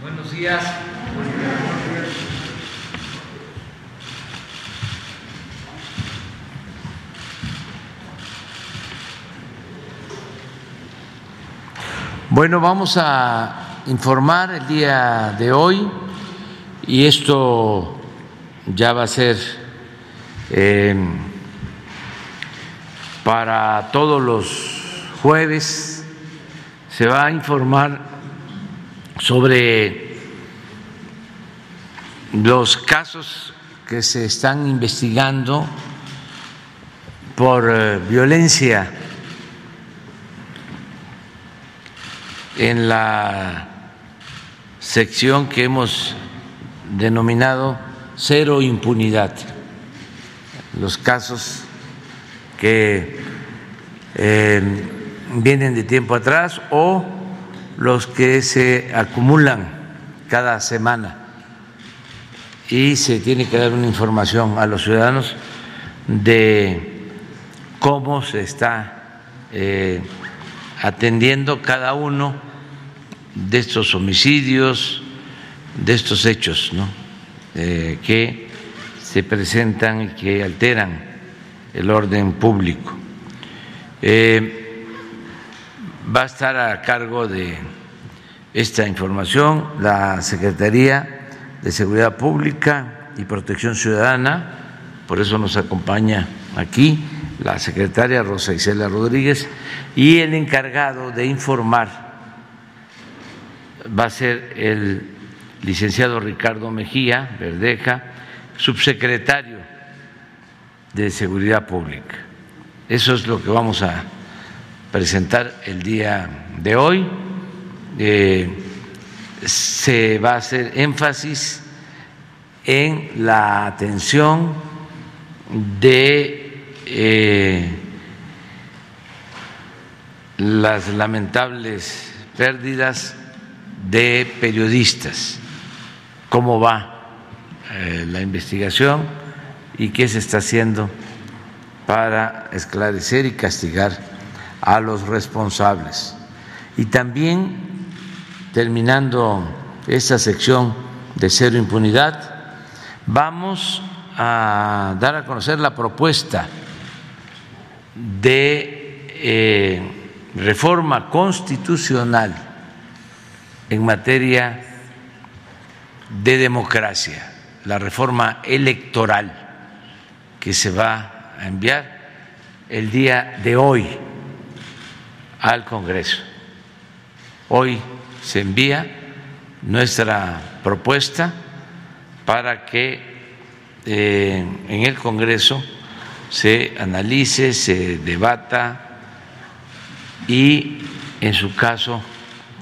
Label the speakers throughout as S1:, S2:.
S1: Buenos días. Bueno, vamos a informar el día de hoy y esto ya va a ser eh, para todos los jueves. Se va a informar sobre los casos que se están investigando por eh, violencia en la sección que hemos denominado cero impunidad, los casos que eh, vienen de tiempo atrás o los que se acumulan cada semana y se tiene que dar una información a los ciudadanos de cómo se está eh, atendiendo cada uno de estos homicidios, de estos hechos eh, que se presentan y que alteran el orden público. Eh, va a estar a cargo de esta información la Secretaría de Seguridad Pública y Protección Ciudadana, por eso nos acompaña aquí la secretaria Rosa Isela Rodríguez y el encargado de informar va a ser el licenciado Ricardo Mejía Verdeja, subsecretario de Seguridad Pública. Eso es lo que vamos a presentar el día de hoy. Eh, se va a hacer énfasis en la atención de eh, las lamentables pérdidas de periodistas, cómo va eh, la investigación y qué se está haciendo para esclarecer y castigar a los responsables. Y también, terminando esta sección de cero impunidad, vamos a dar a conocer la propuesta de eh, reforma constitucional en materia de democracia, la reforma electoral que se va a enviar el día de hoy al Congreso. Hoy se envía nuestra propuesta para que eh, en el Congreso se analice, se debata y, en su caso,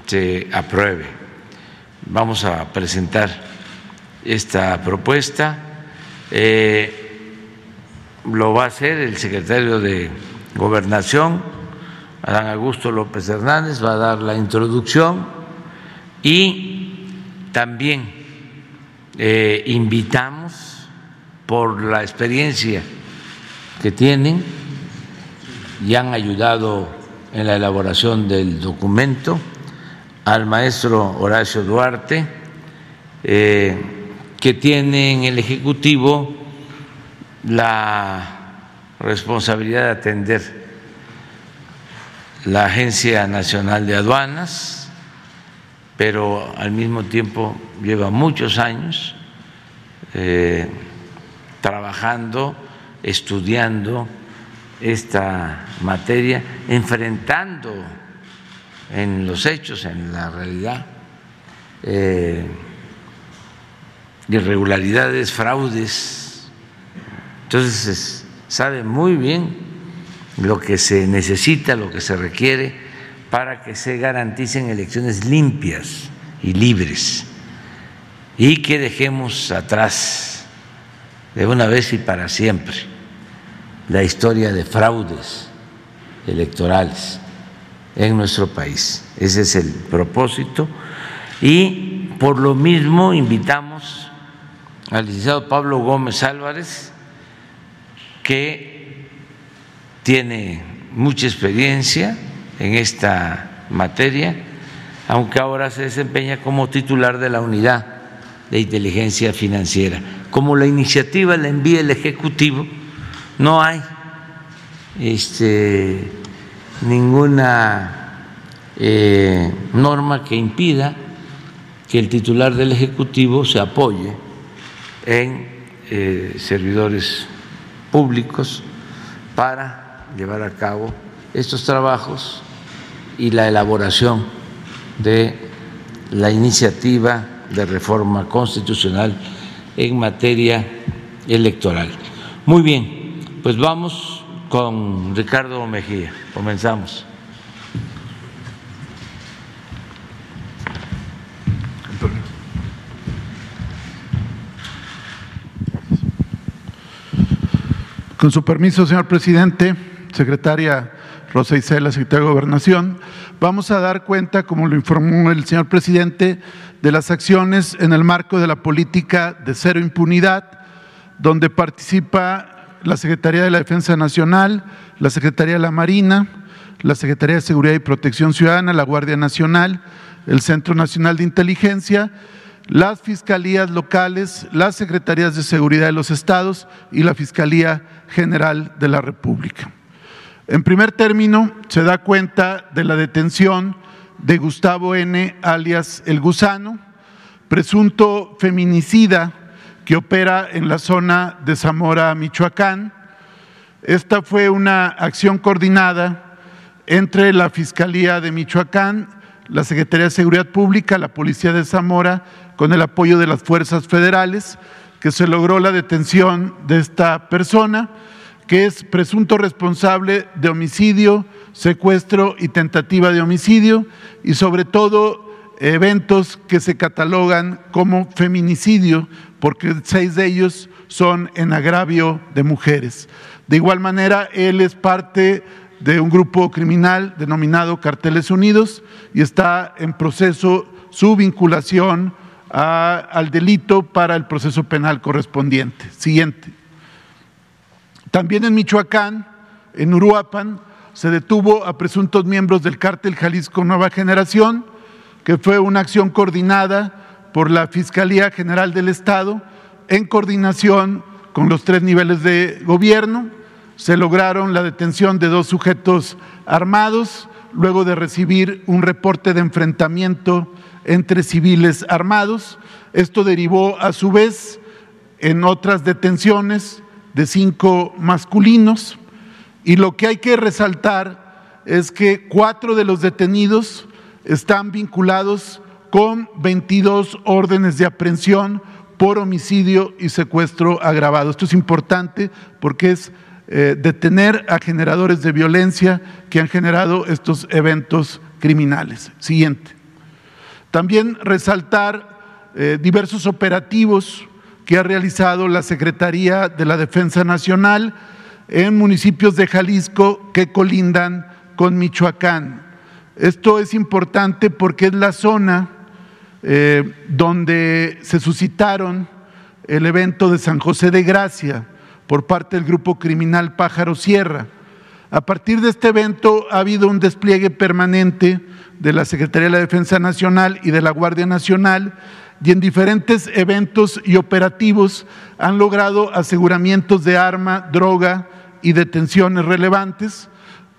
S1: se apruebe. Vamos a presentar esta propuesta. Eh, lo va a hacer el secretario de Gobernación, Adán Augusto López Hernández, va a dar la introducción y también eh, invitamos por la experiencia que tienen y han ayudado en la elaboración del documento al maestro Horacio Duarte, eh, que tiene en el Ejecutivo la responsabilidad de atender la Agencia Nacional de Aduanas, pero al mismo tiempo lleva muchos años eh, trabajando, estudiando esta materia, enfrentando en los hechos, en la realidad, eh, irregularidades, fraudes. Entonces sabe muy bien lo que se necesita, lo que se requiere para que se garanticen elecciones limpias y libres y que dejemos atrás de una vez y para siempre la historia de fraudes electorales en nuestro país. Ese es el propósito. Y por lo mismo invitamos al licenciado Pablo Gómez Álvarez, que tiene mucha experiencia en esta materia, aunque ahora se desempeña como titular de la unidad de inteligencia financiera. Como la iniciativa la envía el Ejecutivo, no hay este, ninguna eh, norma que impida que el titular del Ejecutivo se apoye en eh, servidores públicos para llevar a cabo estos trabajos y la elaboración de la iniciativa de reforma constitucional en materia electoral. Muy bien, pues vamos con Ricardo Mejía. Comenzamos.
S2: Con su permiso, señor presidente, secretaria Rosa Isela, secretaria de Gobernación, vamos a dar cuenta, como lo informó el señor presidente, de las acciones en el marco de la política de cero impunidad, donde participa la Secretaría de la Defensa Nacional, la Secretaría de la Marina, la Secretaría de Seguridad y Protección Ciudadana, la Guardia Nacional, el Centro Nacional de Inteligencia las fiscalías locales, las secretarías de seguridad de los estados y la Fiscalía General de la República. En primer término, se da cuenta de la detención de Gustavo N., alias El Gusano, presunto feminicida que opera en la zona de Zamora, Michoacán. Esta fue una acción coordinada entre la Fiscalía de Michoacán, la Secretaría de Seguridad Pública, la Policía de Zamora con el apoyo de las fuerzas federales, que se logró la detención de esta persona, que es presunto responsable de homicidio, secuestro y tentativa de homicidio, y sobre todo eventos que se catalogan como feminicidio, porque seis de ellos son en agravio de mujeres. De igual manera, él es parte de un grupo criminal denominado Carteles Unidos y está en proceso su vinculación al delito para el proceso penal correspondiente. Siguiente. También en Michoacán, en Uruapan, se detuvo a presuntos miembros del cártel Jalisco Nueva Generación, que fue una acción coordinada por la Fiscalía General del Estado en coordinación con los tres niveles de gobierno. Se lograron la detención de dos sujetos armados luego de recibir un reporte de enfrentamiento entre civiles armados. Esto derivó a su vez en otras detenciones de cinco masculinos y lo que hay que resaltar es que cuatro de los detenidos están vinculados con 22 órdenes de aprehensión por homicidio y secuestro agravado. Esto es importante porque es eh, detener a generadores de violencia que han generado estos eventos criminales. Siguiente. También resaltar eh, diversos operativos que ha realizado la Secretaría de la Defensa Nacional en municipios de Jalisco que colindan con Michoacán. Esto es importante porque es la zona eh, donde se suscitaron el evento de San José de Gracia por parte del grupo criminal Pájaro Sierra. A partir de este evento ha habido un despliegue permanente de la Secretaría de la Defensa Nacional y de la Guardia Nacional y en diferentes eventos y operativos han logrado aseguramientos de arma, droga y detenciones relevantes,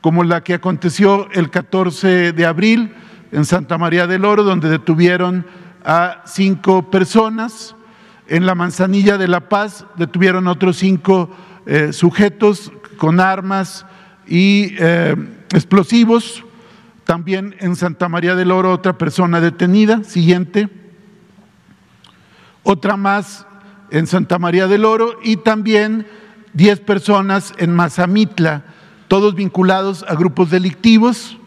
S2: como la que aconteció el 14 de abril en Santa María del Oro, donde detuvieron a cinco personas. En la Manzanilla de La Paz detuvieron otros cinco eh, sujetos con armas y eh, explosivos. También en Santa María del Oro otra persona detenida. Siguiente. Otra más en Santa María del Oro y también 10 personas en Mazamitla, todos vinculados a grupos delictivos,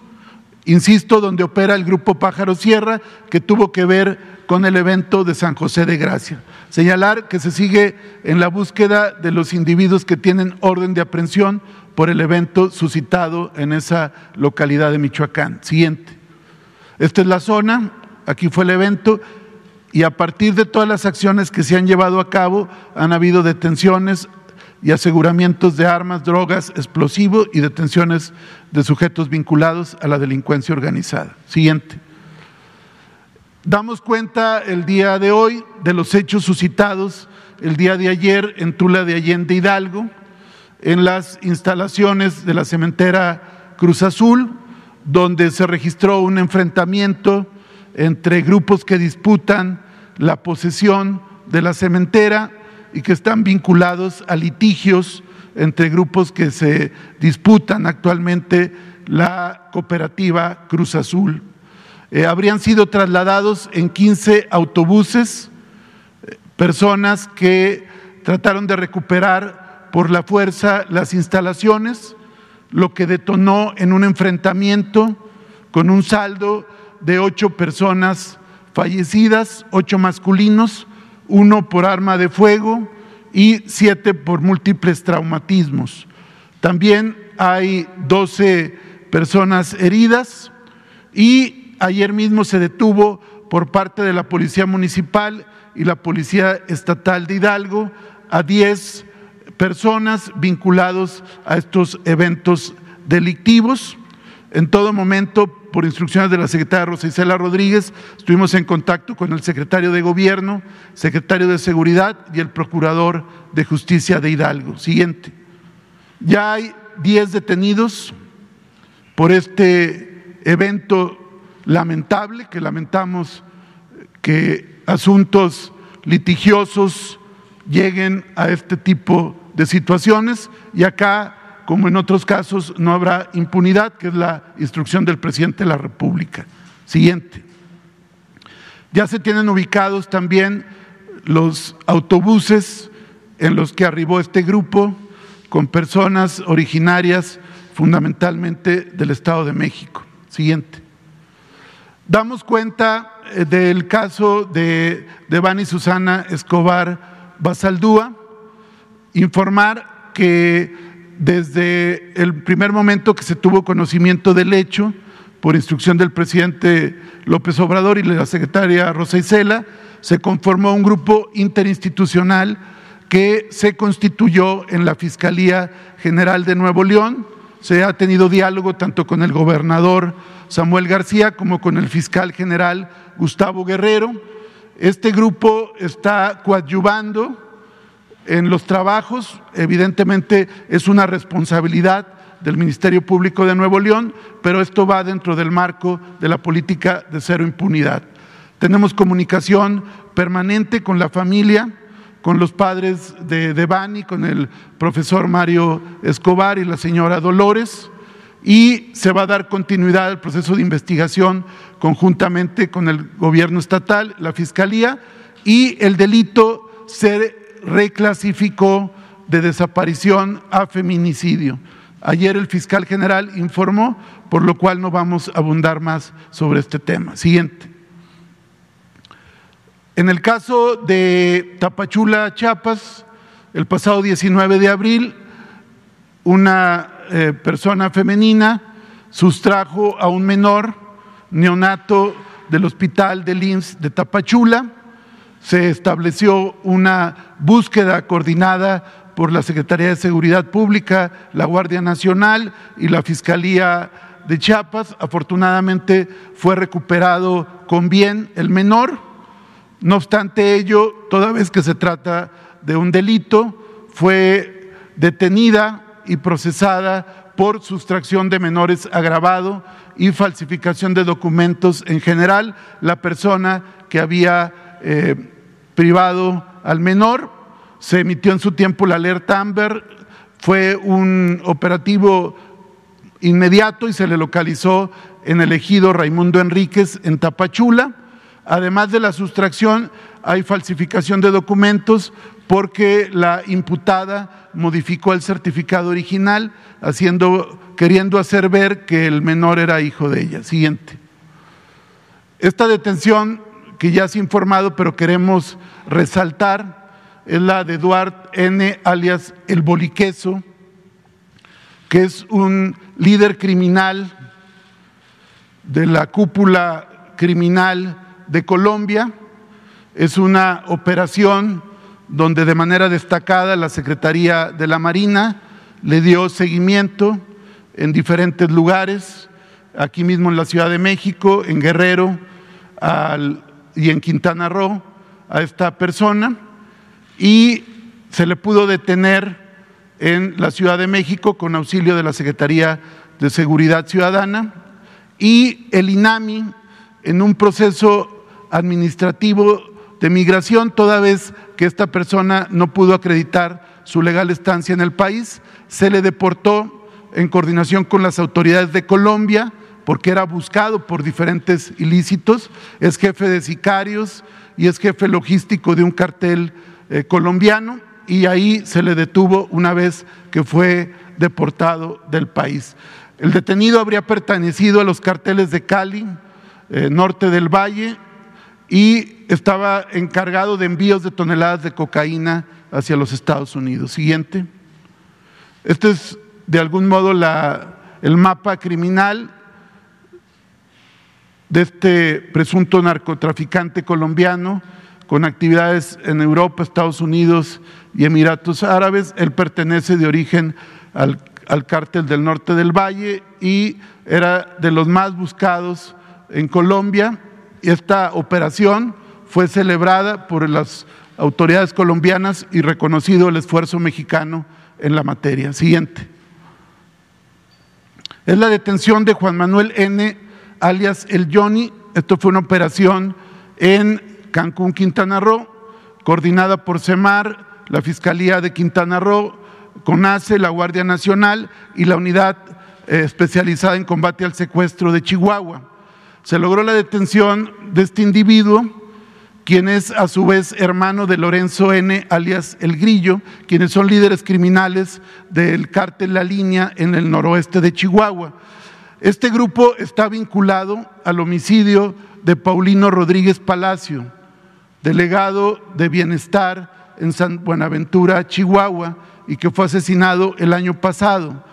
S2: insisto, donde opera el grupo Pájaro Sierra, que tuvo que ver con el evento de San José de Gracia. Señalar que se sigue en la búsqueda de los individuos que tienen orden de aprehensión por el evento suscitado en esa localidad de Michoacán. Siguiente. Esta es la zona, aquí fue el evento, y a partir de todas las acciones que se han llevado a cabo, han habido detenciones y aseguramientos de armas, drogas, explosivos y detenciones de sujetos vinculados a la delincuencia organizada. Siguiente. Damos cuenta el día de hoy de los hechos suscitados el día de ayer en Tula de Allende Hidalgo, en las instalaciones de la cementera Cruz Azul, donde se registró un enfrentamiento entre grupos que disputan la posesión de la cementera y que están vinculados a litigios entre grupos que se disputan actualmente la cooperativa Cruz Azul. Eh, habrían sido trasladados en 15 autobuses eh, personas que trataron de recuperar por la fuerza las instalaciones, lo que detonó en un enfrentamiento con un saldo de ocho personas fallecidas, ocho masculinos, uno por arma de fuego y siete por múltiples traumatismos. También hay 12 personas heridas y ayer mismo se detuvo por parte de la Policía Municipal y la Policía Estatal de Hidalgo a 10 personas vinculados a estos eventos delictivos. En todo momento, por instrucciones de la secretaria Rosa Isela Rodríguez, estuvimos en contacto con el secretario de Gobierno, secretario de Seguridad y el procurador de Justicia de Hidalgo. Siguiente. Ya hay 10 detenidos por este evento lamentable, que lamentamos que asuntos litigiosos lleguen a este tipo de situaciones y acá, como en otros casos, no habrá impunidad, que es la instrucción del presidente de la República. Siguiente. Ya se tienen ubicados también los autobuses en los que arribó este grupo con personas originarias fundamentalmente del Estado de México. Siguiente. Damos cuenta eh, del caso de, de y Susana Escobar Basaldúa, informar que desde el primer momento que se tuvo conocimiento del hecho, por instrucción del presidente López Obrador y la secretaria Rosa Isela, se conformó un grupo interinstitucional que se constituyó en la Fiscalía General de Nuevo León. Se ha tenido diálogo tanto con el gobernador Samuel García como con el fiscal general Gustavo Guerrero. Este grupo está coadyuvando en los trabajos, evidentemente es una responsabilidad del Ministerio Público de Nuevo León, pero esto va dentro del marco de la política de cero impunidad. Tenemos comunicación permanente con la familia, con los padres de Devani, con el profesor Mario Escobar y la señora Dolores y se va a dar continuidad al proceso de investigación conjuntamente con el gobierno estatal, la fiscalía, y el delito se reclasificó de desaparición a feminicidio. Ayer el fiscal general informó, por lo cual no vamos a abundar más sobre este tema. Siguiente. En el caso de Tapachula, Chiapas, el pasado 19 de abril, una eh, persona femenina sustrajo a un menor neonato del hospital de IMSS de Tapachula. Se estableció una búsqueda coordinada por la Secretaría de Seguridad Pública, la Guardia Nacional y la Fiscalía de Chiapas. Afortunadamente fue recuperado con bien el menor. No obstante ello, toda vez que se trata de un delito, fue detenida y procesada por sustracción de menores agravado y falsificación de documentos en general, la persona que había eh, privado al menor. Se emitió en su tiempo la alerta Amber, fue un operativo inmediato y se le localizó en el ejido Raimundo Enríquez en Tapachula. Además de la sustracción, hay falsificación de documentos porque la imputada modificó el certificado original, haciendo, queriendo hacer ver que el menor era hijo de ella. Siguiente. Esta detención, que ya se ha informado, pero queremos resaltar, es la de Eduard N., alias El Boliqueso, que es un líder criminal de la cúpula criminal de Colombia. Es una operación donde de manera destacada la Secretaría de la Marina le dio seguimiento en diferentes lugares, aquí mismo en la Ciudad de México, en Guerrero, al y en Quintana Roo a esta persona y se le pudo detener en la Ciudad de México con auxilio de la Secretaría de Seguridad Ciudadana y el INAMI en un proceso administrativo de migración, toda vez que esta persona no pudo acreditar su legal estancia en el país, se le deportó en coordinación con las autoridades de Colombia, porque era buscado por diferentes ilícitos, es jefe de sicarios y es jefe logístico de un cartel eh, colombiano y ahí se le detuvo una vez que fue deportado del país. El detenido habría pertenecido a los carteles de Cali, eh, norte del Valle, y estaba encargado de envíos de toneladas de cocaína hacia los Estados Unidos. Siguiente. Este es de algún modo el mapa criminal de este presunto narcotraficante colombiano con actividades en Europa, Estados Unidos y Emiratos Árabes. Él pertenece de origen al, al cártel del norte del Valle y era de los más buscados en Colombia. Esta operación fue celebrada por las autoridades colombianas y reconocido el esfuerzo mexicano en la materia. Siguiente. Es la detención de Juan Manuel N., alias El Johnny. Esto fue una operación en Cancún, Quintana Roo, coordinada por CEMAR, la Fiscalía de Quintana Roo, CONACE, la Guardia Nacional y la Unidad eh, Especializada en Combate al Secuestro de Chihuahua. Se logró la detención de este individuo quien es a su vez hermano de Lorenzo N., alias El Grillo, quienes son líderes criminales del cártel La Línea en el noroeste de Chihuahua. Este grupo está vinculado al homicidio de Paulino Rodríguez Palacio, delegado de Bienestar en San Buenaventura, Chihuahua, y que fue asesinado el año pasado.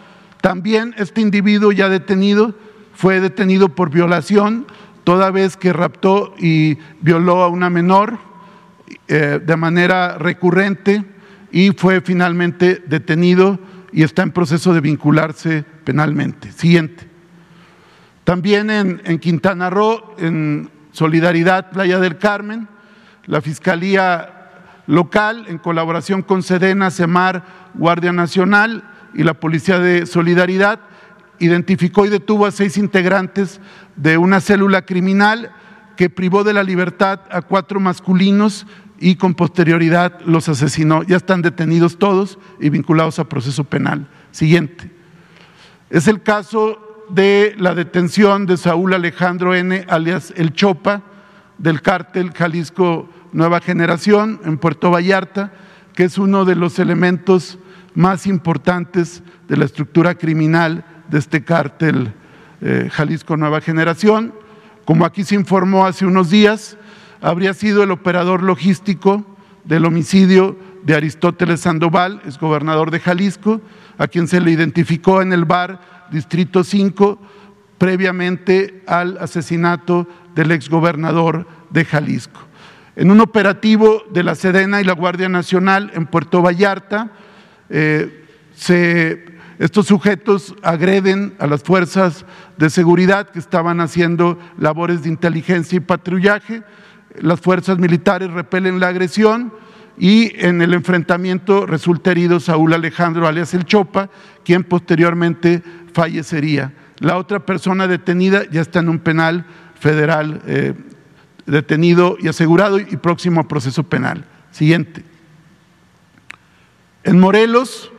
S2: También este individuo ya detenido fue detenido por violación toda vez que raptó y violó a una menor eh, de manera recurrente y fue finalmente detenido y está en proceso de vincularse penalmente. Siguiente. También en, Quintana Roo, en Solidaridad Playa del Carmen, la Fiscalía local, en colaboración con Sedena, Semar, Guardia Nacional y la Policía de Solidaridad, identificó y detuvo a seis integrantes de una célula criminal que privó de la libertad a cuatro masculinos y con posterioridad los asesinó. Ya están detenidos todos y vinculados a proceso penal. Siguiente. Es el caso de la detención de Saúl Alejandro N., alias El Chopa, del cártel Jalisco Nueva Generación en Puerto Vallarta, que es uno de los elementos más importantes de la estructura criminal de este cártel eh, Jalisco Nueva Generación. Como aquí se informó hace unos días, habría sido el operador logístico del homicidio de Aristóteles Sandoval, es gobernador de Jalisco, a quien se le identificó en el bar Distrito 5 previamente al asesinato del exgobernador de Jalisco. En un operativo de la Sedena y la Guardia Nacional en Puerto Vallarta, eh, estos sujetos agreden a las fuerzas de seguridad que estaban haciendo labores de inteligencia y patrullaje. Las fuerzas militares repelen la agresión y en el enfrentamiento resulta herido Saúl Alejandro alias El Chopa, quien posteriormente fallecería. La otra persona detenida ya está en un penal federal eh, detenido y asegurado y próximo a proceso penal. Siguiente. En Morelos,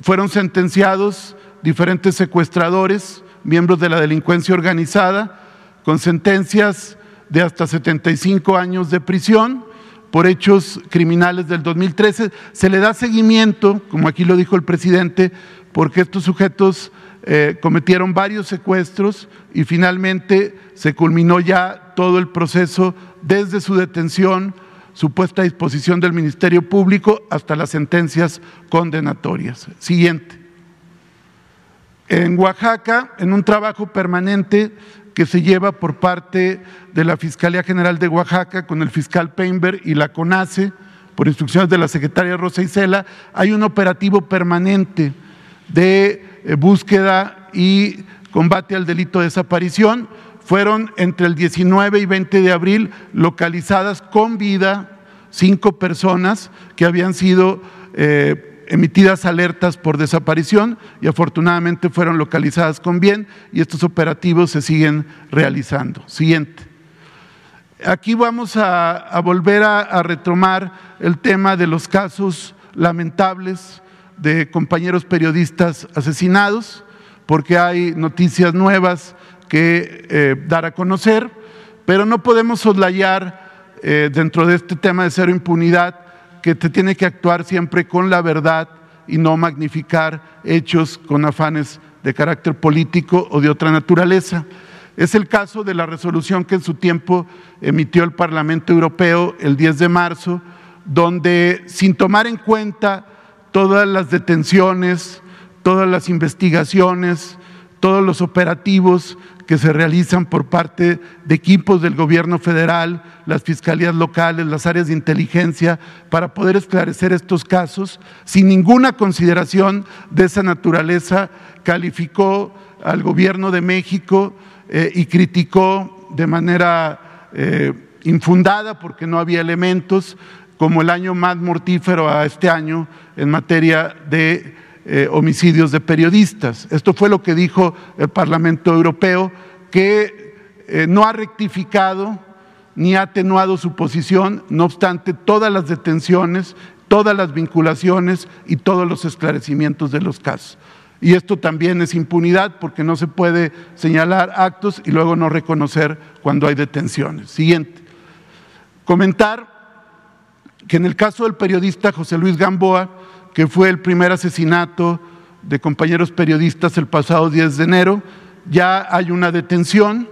S2: fueron sentenciados diferentes secuestradores, miembros de la delincuencia organizada, con sentencias de hasta 75 años de prisión por hechos criminales del 2013. Se le da seguimiento, como aquí lo dijo el presidente, porque estos sujetos eh, cometieron varios secuestros y finalmente se culminó ya todo el proceso desde su detención su puesta a disposición del Ministerio Público hasta las sentencias condenatorias. Siguiente. En Oaxaca, en un trabajo permanente que se lleva por parte de la Fiscalía General de Oaxaca con el fiscal Peinberg y la CONACE, por instrucciones de la secretaria Rosa Isela, hay un operativo permanente de eh, búsqueda y combate al delito de desaparición fueron entre el 19 y 20 de abril localizadas con vida cinco personas que habían sido eh, emitidas alertas por desaparición y afortunadamente fueron localizadas con bien y estos operativos se siguen realizando. Siguiente. Aquí vamos a, volver a retomar el tema de los casos lamentables de compañeros periodistas asesinados, porque hay noticias nuevas que eh, dar a conocer, pero no podemos soslayar eh, dentro de este tema de cero impunidad que te tiene que actuar siempre con la verdad y no magnificar hechos con afanes de carácter político o de otra naturaleza. Es el caso de la resolución que en su tiempo emitió el Parlamento Europeo el 10 de marzo, donde sin tomar en cuenta todas las detenciones, todas las investigaciones, todos los operativos que se realizan por parte de equipos del gobierno federal, las fiscalías locales, las áreas de inteligencia, para poder esclarecer estos casos, sin ninguna consideración de esa naturaleza, calificó al gobierno de México eh, y criticó de manera eh, infundada, porque no había elementos, como el año más mortífero a este año en materia de eh, homicidios de periodistas. Esto fue lo que dijo el Parlamento Europeo, que eh, no ha rectificado ni ha atenuado su posición, no obstante todas las detenciones, todas las vinculaciones y todos los esclarecimientos de los casos. Y esto también es impunidad porque no se puede señalar actos y luego no reconocer cuando hay detenciones. Siguiente. Comentar que en el caso del periodista José Luis Gamboa, que fue el primer asesinato de compañeros periodistas el pasado 10 de enero, ya hay una detención,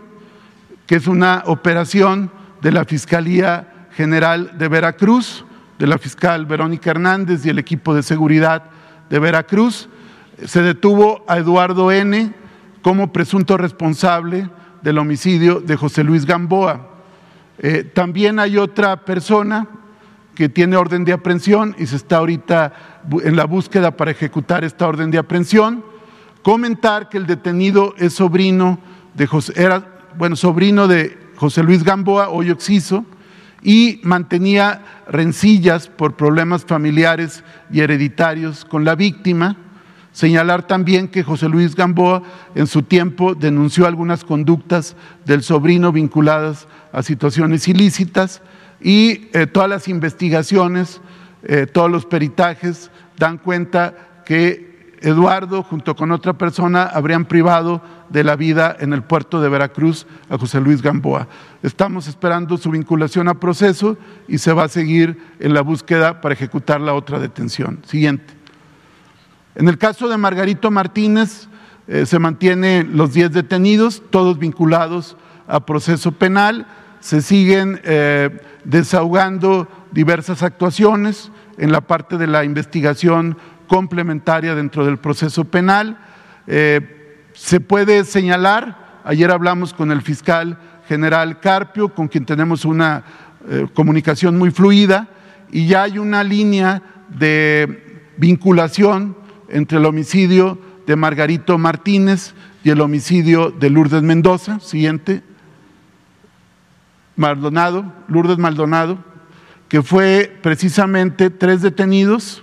S2: que es una operación de la Fiscalía General de Veracruz, de la fiscal Verónica Hernández y el equipo de seguridad de Veracruz. Se detuvo a Eduardo N. como presunto responsable del homicidio de José Luis Gamboa. Eh, también hay otra persona que tiene orden de aprehensión y se está ahorita en la búsqueda para ejecutar esta orden de aprehensión. Comentar que el detenido es sobrino de José, era, bueno, sobrino de José Luis Gamboa, hoy Oxiso, y mantenía rencillas por problemas familiares y hereditarios con la víctima. Señalar también que José Luis Gamboa en su tiempo denunció algunas conductas del sobrino vinculadas a situaciones ilícitas y eh, todas las investigaciones, eh, todos los peritajes dan cuenta que Eduardo junto con otra persona habrían privado de la vida en el puerto de Veracruz a José Luis Gamboa. Estamos esperando su vinculación a proceso y se va a seguir en la búsqueda para ejecutar la otra detención. Siguiente. En el caso de Margarito Martínez, eh, se mantienen los 10 detenidos, todos vinculados a proceso penal. Se siguen desahogando diversas actuaciones en la parte de la investigación complementaria dentro del proceso penal. Eh, se puede señalar, ayer hablamos con el fiscal general Carpio, con quien tenemos una eh, comunicación muy fluida, y ya hay una línea de vinculación entre el homicidio de Margarito Martínez y el homicidio de Lourdes Mendoza. Siguiente. Maldonado, Lourdes Maldonado, que fue precisamente tres detenidos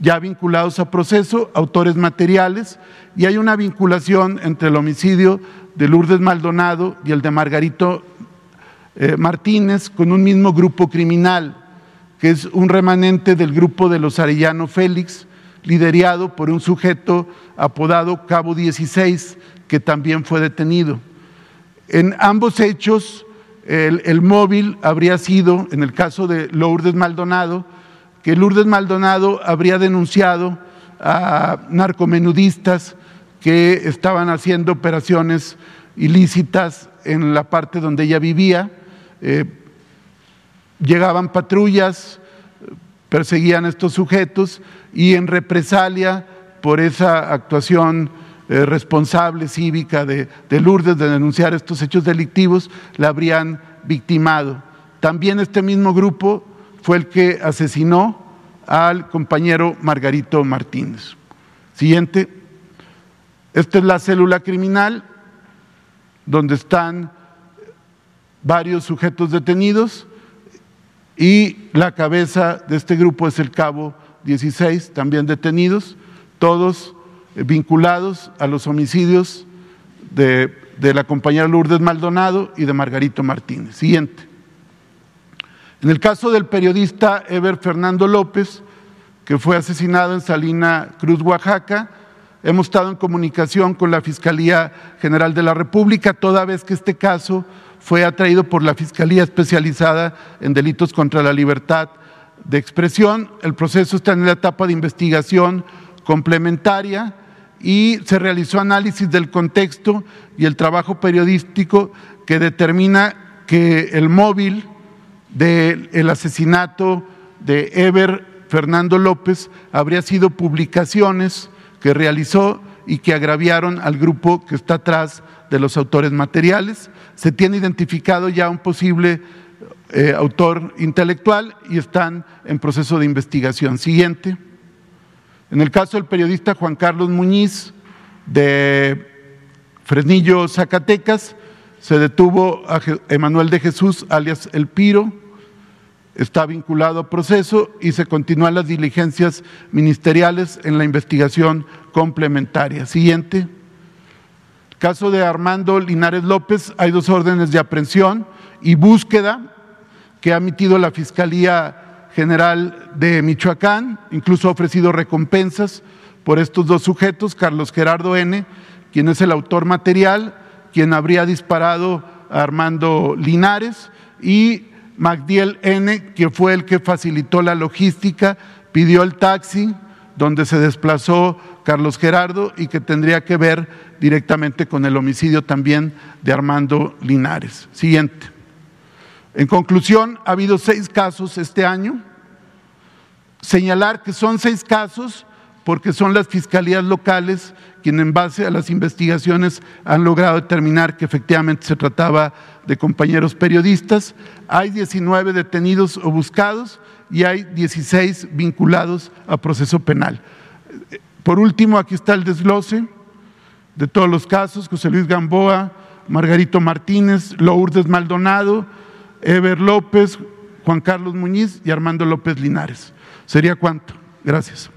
S2: ya vinculados a proceso, autores materiales, y hay una vinculación entre el homicidio de Lourdes Maldonado y el de Margarito eh, Martínez con un mismo grupo criminal, que es un remanente del grupo de los Arellano Félix, liderado por un sujeto apodado Cabo 16, que también fue detenido. En ambos hechos, el, móvil habría sido, en el caso de Lourdes Maldonado, que Lourdes Maldonado habría denunciado a narcomenudistas que estaban haciendo operaciones ilícitas en la parte donde ella vivía. Eh, llegaban patrullas, perseguían a estos sujetos y en represalia por esa actuación eh, responsable cívica de, Lourdes de denunciar estos hechos delictivos, la habrían victimado. También este mismo grupo fue el que asesinó al compañero Margarito Martínez. Siguiente. Esta es la célula criminal donde están varios sujetos detenidos y la cabeza de este grupo es el cabo 16, también detenidos, todos vinculados a los homicidios de, de la compañera Lourdes Maldonado y de Margarito Martínez. Siguiente. En el caso del periodista Eber Fernando López, que fue asesinado en Salina Cruz, Oaxaca, hemos estado en comunicación con la Fiscalía General de la República, toda vez que este caso fue atraído por la Fiscalía Especializada en Delitos contra la Libertad de Expresión. El proceso está en la etapa de investigación complementaria y se realizó análisis del contexto y el trabajo periodístico que determina que el móvil del asesinato de Eber Fernando López habría sido publicaciones que realizó y que agraviaron al grupo que está atrás de los autores materiales. Se tiene identificado ya un posible eh, autor intelectual y están en proceso de investigación. Siguiente. En el caso del periodista Juan Carlos Muñiz de Fresnillo, Zacatecas, se detuvo a Emanuel de Jesús, alias El Piro, está vinculado a proceso y se continúan las diligencias ministeriales en la investigación complementaria. Siguiente. Caso de Armando Linares López, hay dos órdenes de aprehensión y búsqueda que ha emitido la Fiscalía General de Michoacán, incluso ha ofrecido recompensas por estos dos sujetos, Carlos Gerardo N., quien es el autor material, quien habría disparado a Armando Linares, y Magdiel N., que fue el que facilitó la logística, pidió el taxi donde se desplazó Carlos Gerardo y que tendría que ver directamente con el homicidio también de Armando Linares. Siguiente. En conclusión, ha habido seis casos este año. Señalar que son seis casos porque son las fiscalías locales quienes en base a las investigaciones han logrado determinar que efectivamente se trataba de compañeros periodistas. Hay 19 detenidos o buscados y hay 16 vinculados a proceso penal. Por último, aquí está el desglose de todos los casos, José Luis Gamboa, Margarito Martínez, Lourdes Maldonado, Eber López, Juan Carlos Muñiz y Armando López Linares. ¿Sería cuánto? Gracias.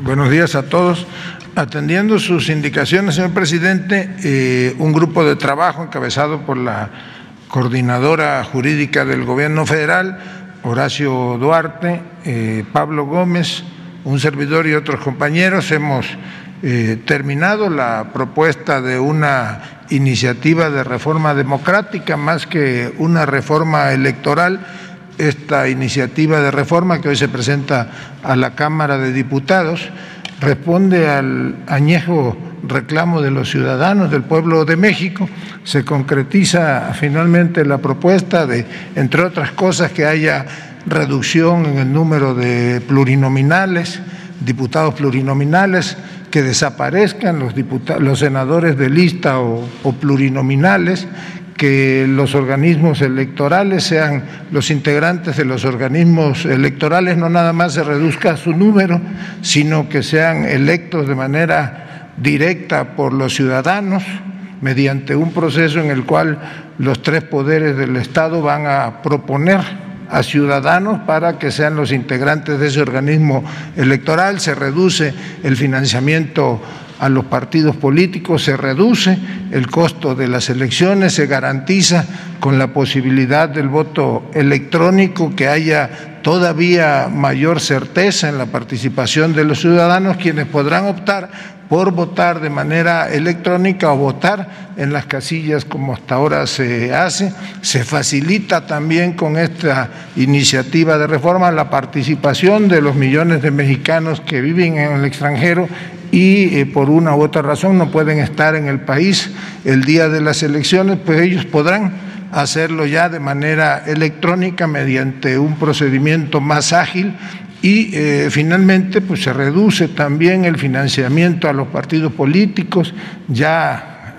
S3: Buenos días a todos. Atendiendo sus indicaciones, señor presidente, eh, un grupo de trabajo encabezado por la coordinadora jurídica del Gobierno federal, Horacio Duarte, eh, Pablo Gómez, un servidor y otros compañeros, hemos eh, terminado la propuesta de una iniciativa de reforma democrática más que una reforma electoral esta iniciativa de reforma que hoy se presenta a la Cámara de Diputados responde al añejo reclamo de los ciudadanos del pueblo de México. Se concretiza finalmente la propuesta de, entre otras cosas, que haya reducción en el número de plurinominales, diputados plurinominales, que desaparezcan los, los senadores de lista o, o plurinominales, que los organismos electorales sean los integrantes de los organismos electorales, no nada más se reduzca su número, sino que sean electos de manera directa por los ciudadanos mediante un proceso en el cual los tres poderes del Estado van a proponer a ciudadanos para que sean los integrantes de ese organismo electoral, se reduce el financiamiento a los partidos políticos, se reduce el costo de las elecciones, se garantiza con la posibilidad del voto electrónico que haya todavía mayor certeza en la participación de los ciudadanos, quienes podrán optar por votar de manera electrónica o votar en las casillas como hasta ahora se hace. Se facilita también con esta iniciativa de reforma la participación de los millones de mexicanos que viven en el extranjero y eh, por una u otra razón no pueden estar en el país el día de las elecciones, pues ellos podrán hacerlo ya de manera electrónica mediante un procedimiento más ágil y eh, finalmente pues se reduce también el financiamiento a los partidos políticos, ya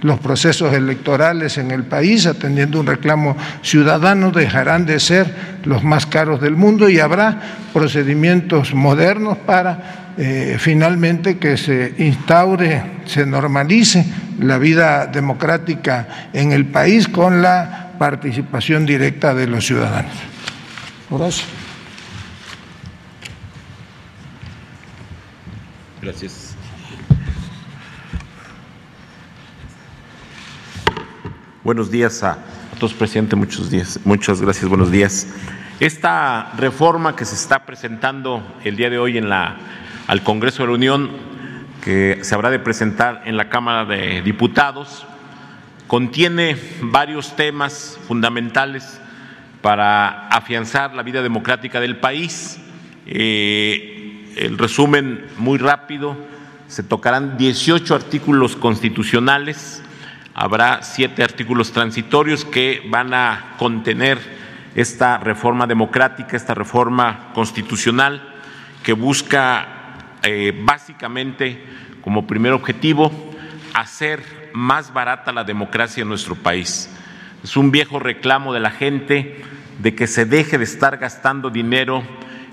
S3: los procesos electorales en el país, atendiendo un reclamo ciudadano, dejarán de ser los más caros del mundo y habrá procedimientos modernos para eh, finalmente que se instaure, se normalice la vida democrática en el país con la participación directa de los ciudadanos. Gracias.
S4: Gracias. Buenos días a todos, presidente. Muchos días. Muchas gracias. Buenos días. Esta reforma que se está presentando el día de hoy en la, al Congreso de la Unión, que se habrá de presentar en la Cámara de Diputados, contiene varios temas fundamentales para afianzar la vida democrática del país. Eh, el resumen muy rápido, se tocarán 18 artículos constitucionales habrá siete artículos transitorios que van a contener esta reforma democrática, esta reforma constitucional que busca eh, básicamente como primer objetivo hacer más barata la democracia en nuestro país. Es un viejo reclamo de la gente de que se deje de estar gastando dinero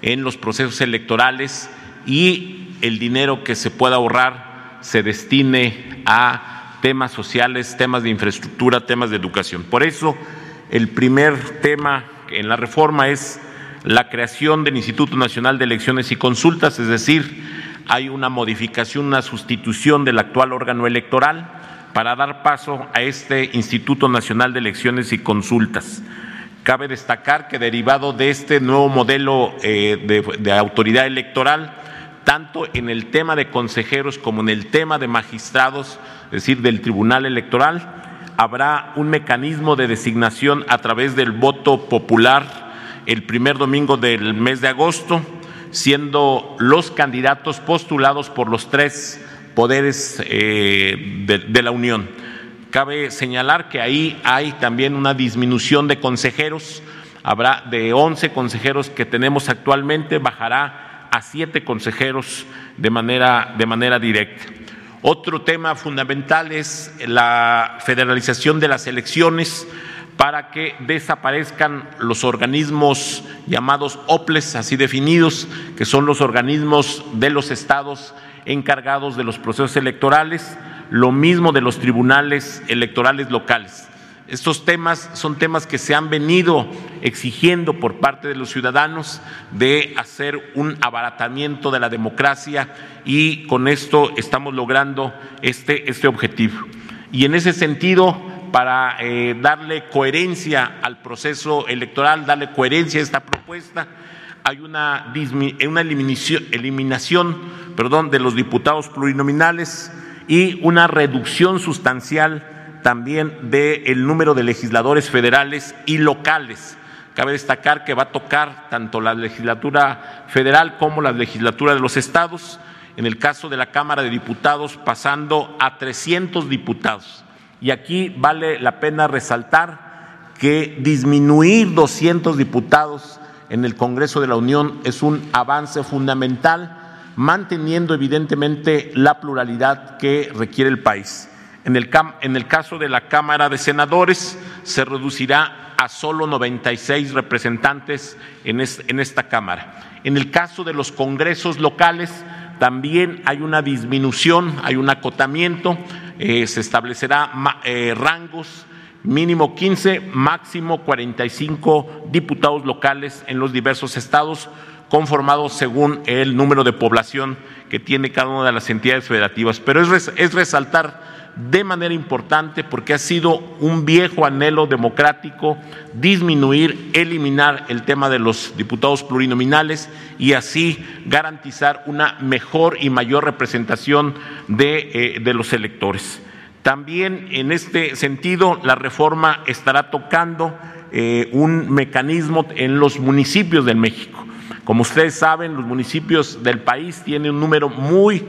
S4: en los procesos electorales y el dinero que se pueda ahorrar se destine a temas sociales, temas de infraestructura, temas de educación. Por eso, el primer tema en la reforma es la creación del Instituto Nacional de Elecciones y Consultas, es decir, hay una modificación, una sustitución del actual órgano electoral para dar paso a este Instituto Nacional de Elecciones y Consultas. Cabe destacar que derivado de este nuevo modelo eh, de, de autoridad electoral, tanto en el tema de consejeros como en el tema de magistrados, es decir, del Tribunal Electoral, habrá un mecanismo de designación a través del voto popular el primer domingo del mes de agosto, siendo los candidatos postulados por los tres poderes eh, de, de la Unión. Cabe señalar que ahí hay también una disminución de consejeros, habrá de 11 consejeros que tenemos actualmente, bajará a siete consejeros de manera, de manera directa. Otro tema fundamental es la federalización de las elecciones para que desaparezcan los organismos llamados OPLES, así definidos, que son los organismos de los estados encargados de los procesos electorales, lo mismo de los tribunales electorales locales. Estos temas son temas que se han venido exigiendo por parte de los ciudadanos de hacer un abaratamiento de la democracia y con esto estamos logrando este, este objetivo. Y en ese sentido, para eh, darle coherencia al proceso electoral, darle coherencia a esta propuesta, hay una, una eliminación, eliminación perdón, de los diputados plurinominales y una reducción sustancial también del número de legisladores federales y locales. Cabe destacar que va a tocar tanto la legislatura federal como la legislatura de los estados, en el caso de la Cámara de Diputados pasando a 300 diputados. Y aquí vale la pena resaltar que disminuir 200 diputados en el Congreso de la Unión es un avance fundamental, manteniendo evidentemente la pluralidad que requiere el país. En el, en el caso de la Cámara de Senadores se reducirá a solo 96 representantes en, en esta Cámara. En el caso de los congresos locales también hay una disminución, hay un acotamiento, eh, se establecerá eh, rangos mínimo 15, máximo 45 diputados locales en los diversos estados, conformados según el número de población que tiene cada una de las entidades federativas. Pero es, es resaltar de manera importante porque ha sido un viejo anhelo democrático disminuir, eliminar el tema de los diputados plurinominales y así garantizar una mejor y mayor representación de, eh, los electores. También en este sentido, la reforma estará tocando eh, un mecanismo en los municipios de México. Como ustedes saben, los municipios del país tienen un número muy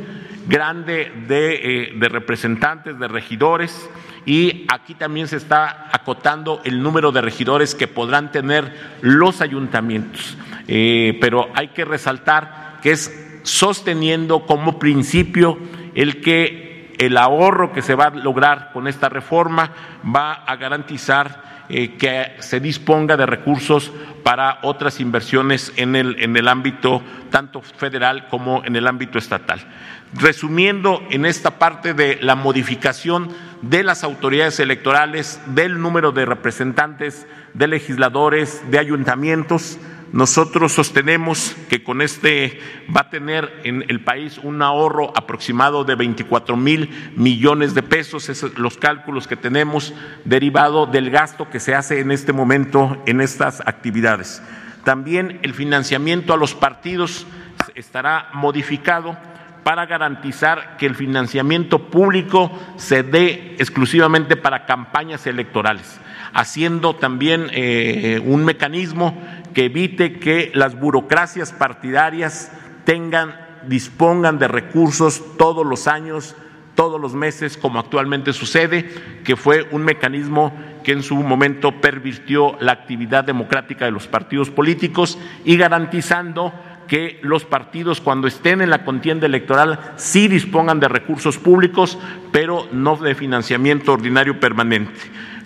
S4: grande eh, de, representantes, de regidores, y aquí también se está acotando el número de regidores que podrán tener los ayuntamientos. Eh, pero hay que resaltar que es sosteniendo como principio el que el ahorro que se va a lograr con esta reforma va a garantizar eh, que se disponga de recursos para otras inversiones en el, en el ámbito tanto federal como en el ámbito estatal. Resumiendo en esta parte de la modificación de las autoridades electorales, del número de representantes, de legisladores, de ayuntamientos, nosotros sostenemos que con este va a tener en el país un ahorro aproximado de 24 mil millones de pesos, esos los cálculos que tenemos derivado del gasto que se hace en este momento en estas actividades. También el financiamiento a los partidos estará modificado para garantizar que el financiamiento público se dé exclusivamente para campañas electorales, haciendo también eh, un mecanismo que evite que las burocracias partidarias tengan, dispongan de recursos todos los años, todos los meses, como actualmente sucede, que fue un mecanismo que en su momento pervirtió la actividad democrática de los partidos políticos y garantizando que los partidos cuando estén en la contienda electoral sí dispongan de recursos públicos, pero no de financiamiento ordinario permanente.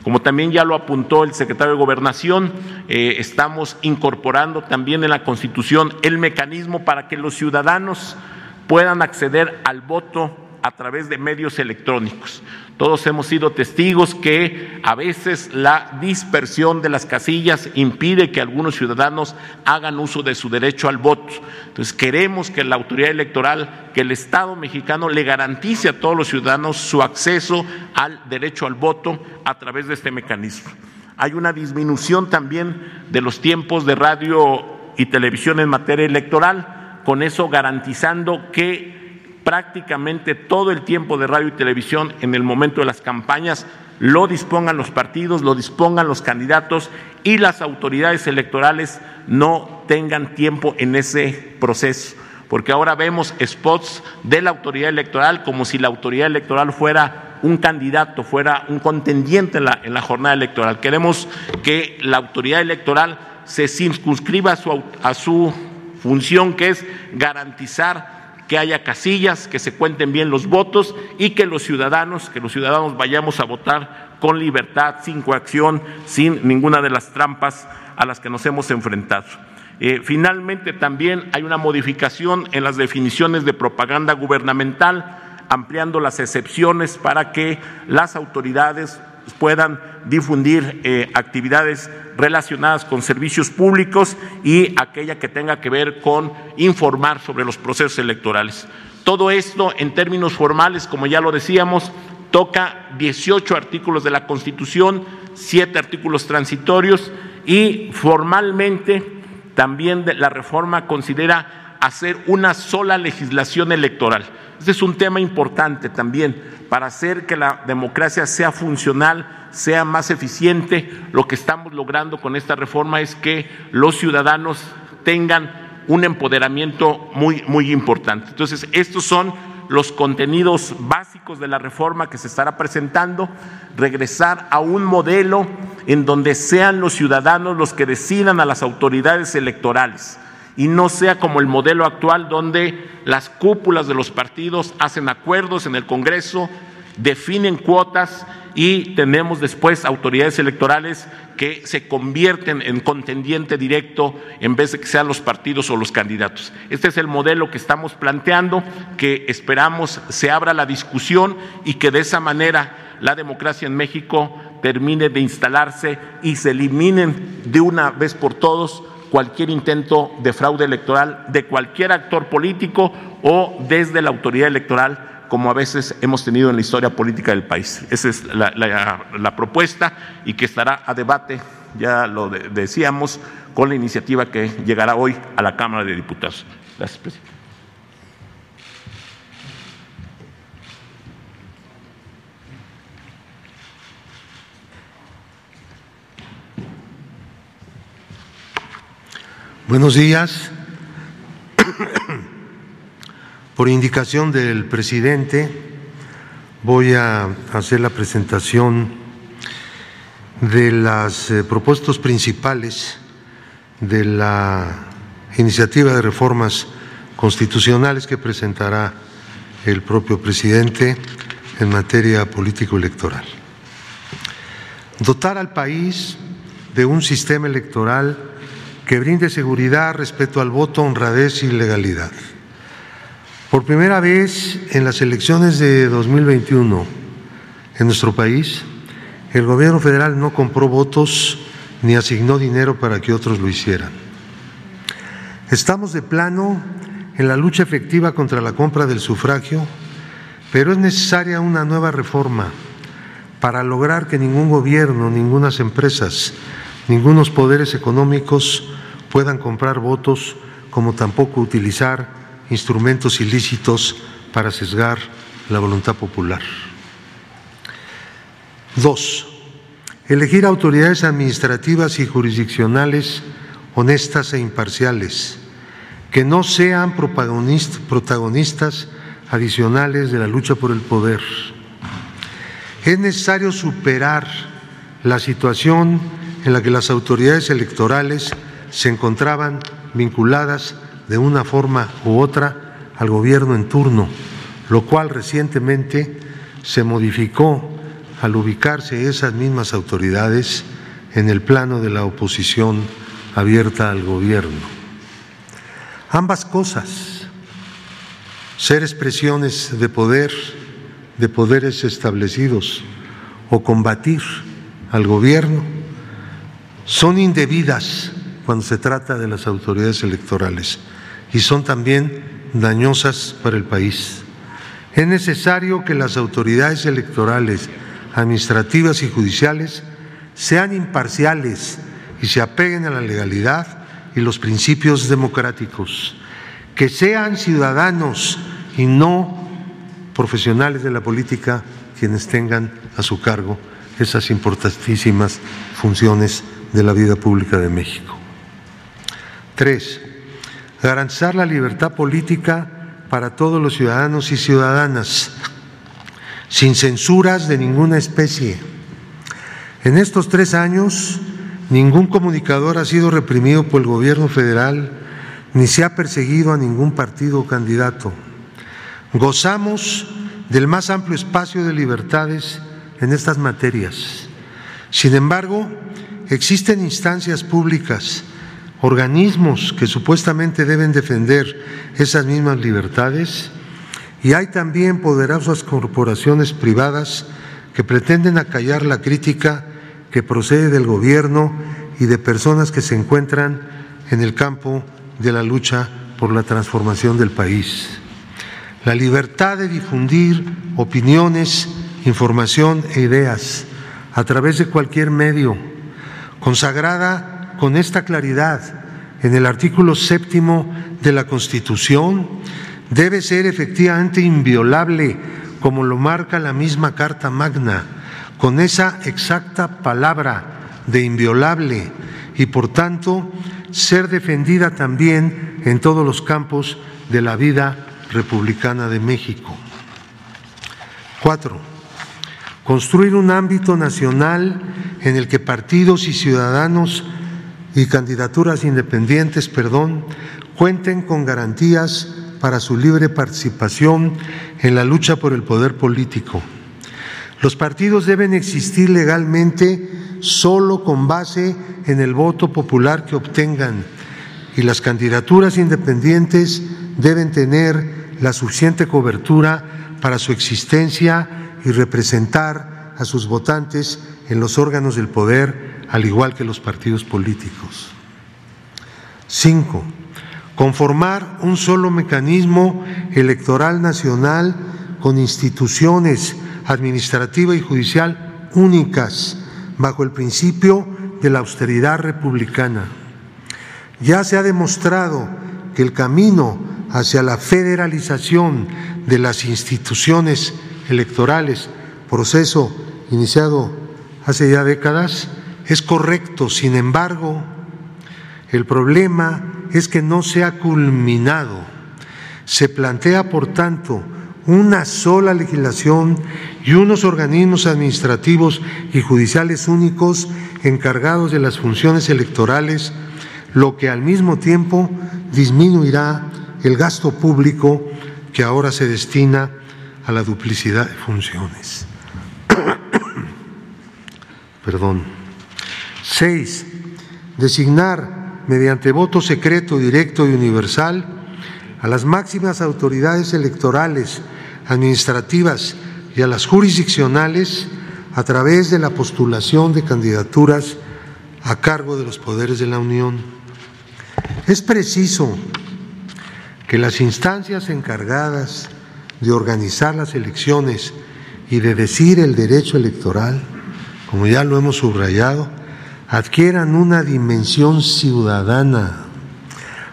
S4: Como también ya lo apuntó el secretario de Gobernación, eh, estamos incorporando también en la Constitución el mecanismo para que los ciudadanos puedan acceder al voto a través de medios electrónicos. Todos hemos sido testigos que a veces la dispersión de las casillas impide que algunos ciudadanos hagan uso de su derecho al voto. Entonces queremos que la autoridad electoral, que el Estado mexicano le garantice a todos los ciudadanos su acceso al derecho al voto a través de este mecanismo. Hay una disminución también de los tiempos de radio y televisión en materia electoral, con eso garantizando que prácticamente todo el tiempo de radio y televisión en el momento de las campañas lo dispongan los partidos, lo dispongan los candidatos y las autoridades electorales no tengan tiempo en ese proceso. Porque ahora vemos spots de la autoridad electoral como si la autoridad electoral fuera un candidato, fuera un contendiente en la, en la jornada electoral. Queremos que la autoridad electoral se circunscriba a su, a su función, que es garantizar que haya casillas, que se cuenten bien los votos y que los ciudadanos, que los ciudadanos vayamos a votar con libertad, sin coacción, sin ninguna de las trampas a las que nos hemos enfrentado. Eh, finalmente, también hay una modificación en las definiciones de propaganda gubernamental, ampliando las excepciones para que las autoridades puedan difundir eh, actividades relacionadas con servicios públicos y aquella que tenga que ver con informar sobre los procesos electorales. Todo esto en términos formales, como ya lo decíamos, toca 18 artículos de la Constitución, 7 artículos transitorios y formalmente también la reforma considera hacer una sola legislación electoral. Este es un tema importante también para hacer que la democracia sea funcional, sea más eficiente. Lo que estamos logrando con esta reforma es que los ciudadanos tengan un empoderamiento muy, muy importante. Entonces, estos son los contenidos básicos de la reforma que se estará presentando, regresar a un modelo en donde sean los ciudadanos los que decidan a las autoridades electorales y no sea como el modelo actual donde las cúpulas de los partidos hacen acuerdos en el Congreso, definen cuotas y tenemos después autoridades electorales que se convierten en contendiente directo en vez de que sean los partidos o los candidatos. Este es el modelo que estamos planteando, que esperamos se abra la discusión y que de esa manera la democracia en México termine de instalarse y se eliminen de una vez por todos cualquier intento de fraude electoral de cualquier actor político o desde la autoridad electoral como a veces hemos tenido en la historia política del país. Esa es la, propuesta y que estará a debate, ya lo decíamos, con la iniciativa que llegará hoy a la Cámara de Diputados. Gracias, presidente.
S5: Buenos días. Por indicación del presidente, voy a hacer la presentación de las eh, propuestas principales de la iniciativa de reformas constitucionales que presentará el propio presidente en materia político-electoral. Dotar al país de un sistema electoral que brinde seguridad, respeto al voto, honradez y legalidad. Por primera vez en las elecciones de 2021 en nuestro país, el gobierno federal no compró votos ni asignó dinero para que otros lo hicieran. Estamos de plano en la lucha efectiva contra la compra del sufragio, pero es necesaria una nueva reforma para lograr que ningún gobierno, ningunas empresas, ningunos poderes económicos puedan comprar votos, como tampoco utilizar instrumentos ilícitos para sesgar la voluntad popular. Dos, elegir autoridades administrativas y jurisdiccionales honestas e imparciales, que no sean protagonistas adicionales de la lucha por el poder. Es necesario superar la situación en la que las autoridades electorales se encontraban vinculadas de una forma u otra al gobierno en turno, lo cual recientemente se modificó al ubicarse esas mismas autoridades en el plano de la oposición abierta al gobierno. Ambas cosas, ser expresiones de poder, de poderes establecidos o combatir al gobierno, son indebidas cuando se trata de las autoridades electorales y son también dañosas para el país. Es necesario que las autoridades electorales, administrativas y judiciales sean imparciales y se apeguen a la legalidad y los principios democráticos, que sean ciudadanos y no profesionales de la política quienes tengan a su cargo esas importantísimas funciones de la vida pública de México. Tres, garantizar la libertad política para todos los ciudadanos y ciudadanas, sin censuras de ninguna especie. En estos tres años, ningún comunicador ha sido reprimido por el gobierno federal, ni se ha perseguido a ningún partido o candidato. Gozamos del más amplio espacio de libertades en estas materias. Sin embargo, existen instancias públicas organismos que supuestamente deben defender esas mismas libertades y hay también poderosas corporaciones privadas que pretenden acallar la crítica que procede del gobierno y de personas que se encuentran en el campo de la lucha por la transformación del país. La libertad de difundir opiniones, información e ideas a través de cualquier medio, consagrada con esta claridad en el artículo séptimo de la Constitución debe ser efectivamente inviolable, como lo marca la misma Carta Magna, con esa exacta palabra de inviolable y por tanto ser defendida también en todos los campos de la vida republicana de México. Cuatro, construir un ámbito nacional en el que partidos y ciudadanos y candidaturas independientes, perdón, cuenten con garantías para su libre participación en la lucha por el poder político. Los partidos deben existir legalmente solo con base en el voto popular que obtengan y las candidaturas independientes deben tener la suficiente cobertura para su existencia y representar a sus votantes en los órganos del poder al igual que los partidos políticos. Cinco, conformar un solo mecanismo electoral nacional con instituciones administrativa y judicial únicas bajo el principio de la austeridad republicana. Ya se ha demostrado que el camino hacia la federalización de las instituciones electorales, proceso iniciado hace ya décadas, es correcto, sin embargo, el problema es que no se ha culminado. Se plantea, por tanto, una sola legislación y unos organismos administrativos y judiciales únicos encargados de las funciones electorales, lo que al mismo tiempo disminuirá el gasto público que ahora se destina a la duplicidad de funciones. Perdón. Seis, designar mediante voto secreto, directo y universal a las máximas autoridades electorales, administrativas y a las jurisdiccionales a través de la postulación de candidaturas a cargo de los poderes de la Unión. Es preciso que las instancias encargadas de organizar las elecciones y de decir el derecho electoral, como ya lo hemos subrayado, adquieran una dimensión ciudadana,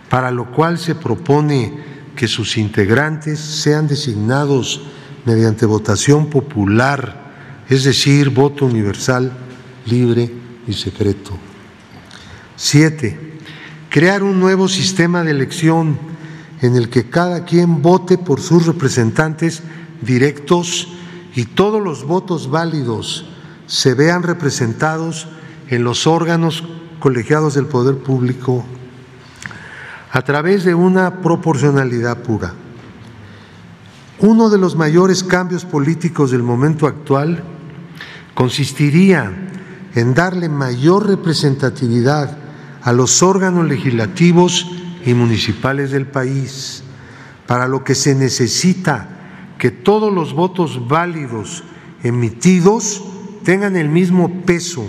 S5: para lo cual se propone que sus integrantes sean designados mediante votación popular, es decir, voto universal, libre y secreto. Siete, crear un nuevo sistema de elección en el que cada quien vote por sus representantes directos y todos los votos válidos se vean representados en los órganos colegiados del poder público a través de una proporcionalidad pura. Uno de los mayores cambios políticos del momento actual consistiría en darle mayor representatividad a los órganos legislativos y municipales del país, para lo que se necesita que todos los votos válidos emitidos tengan el mismo peso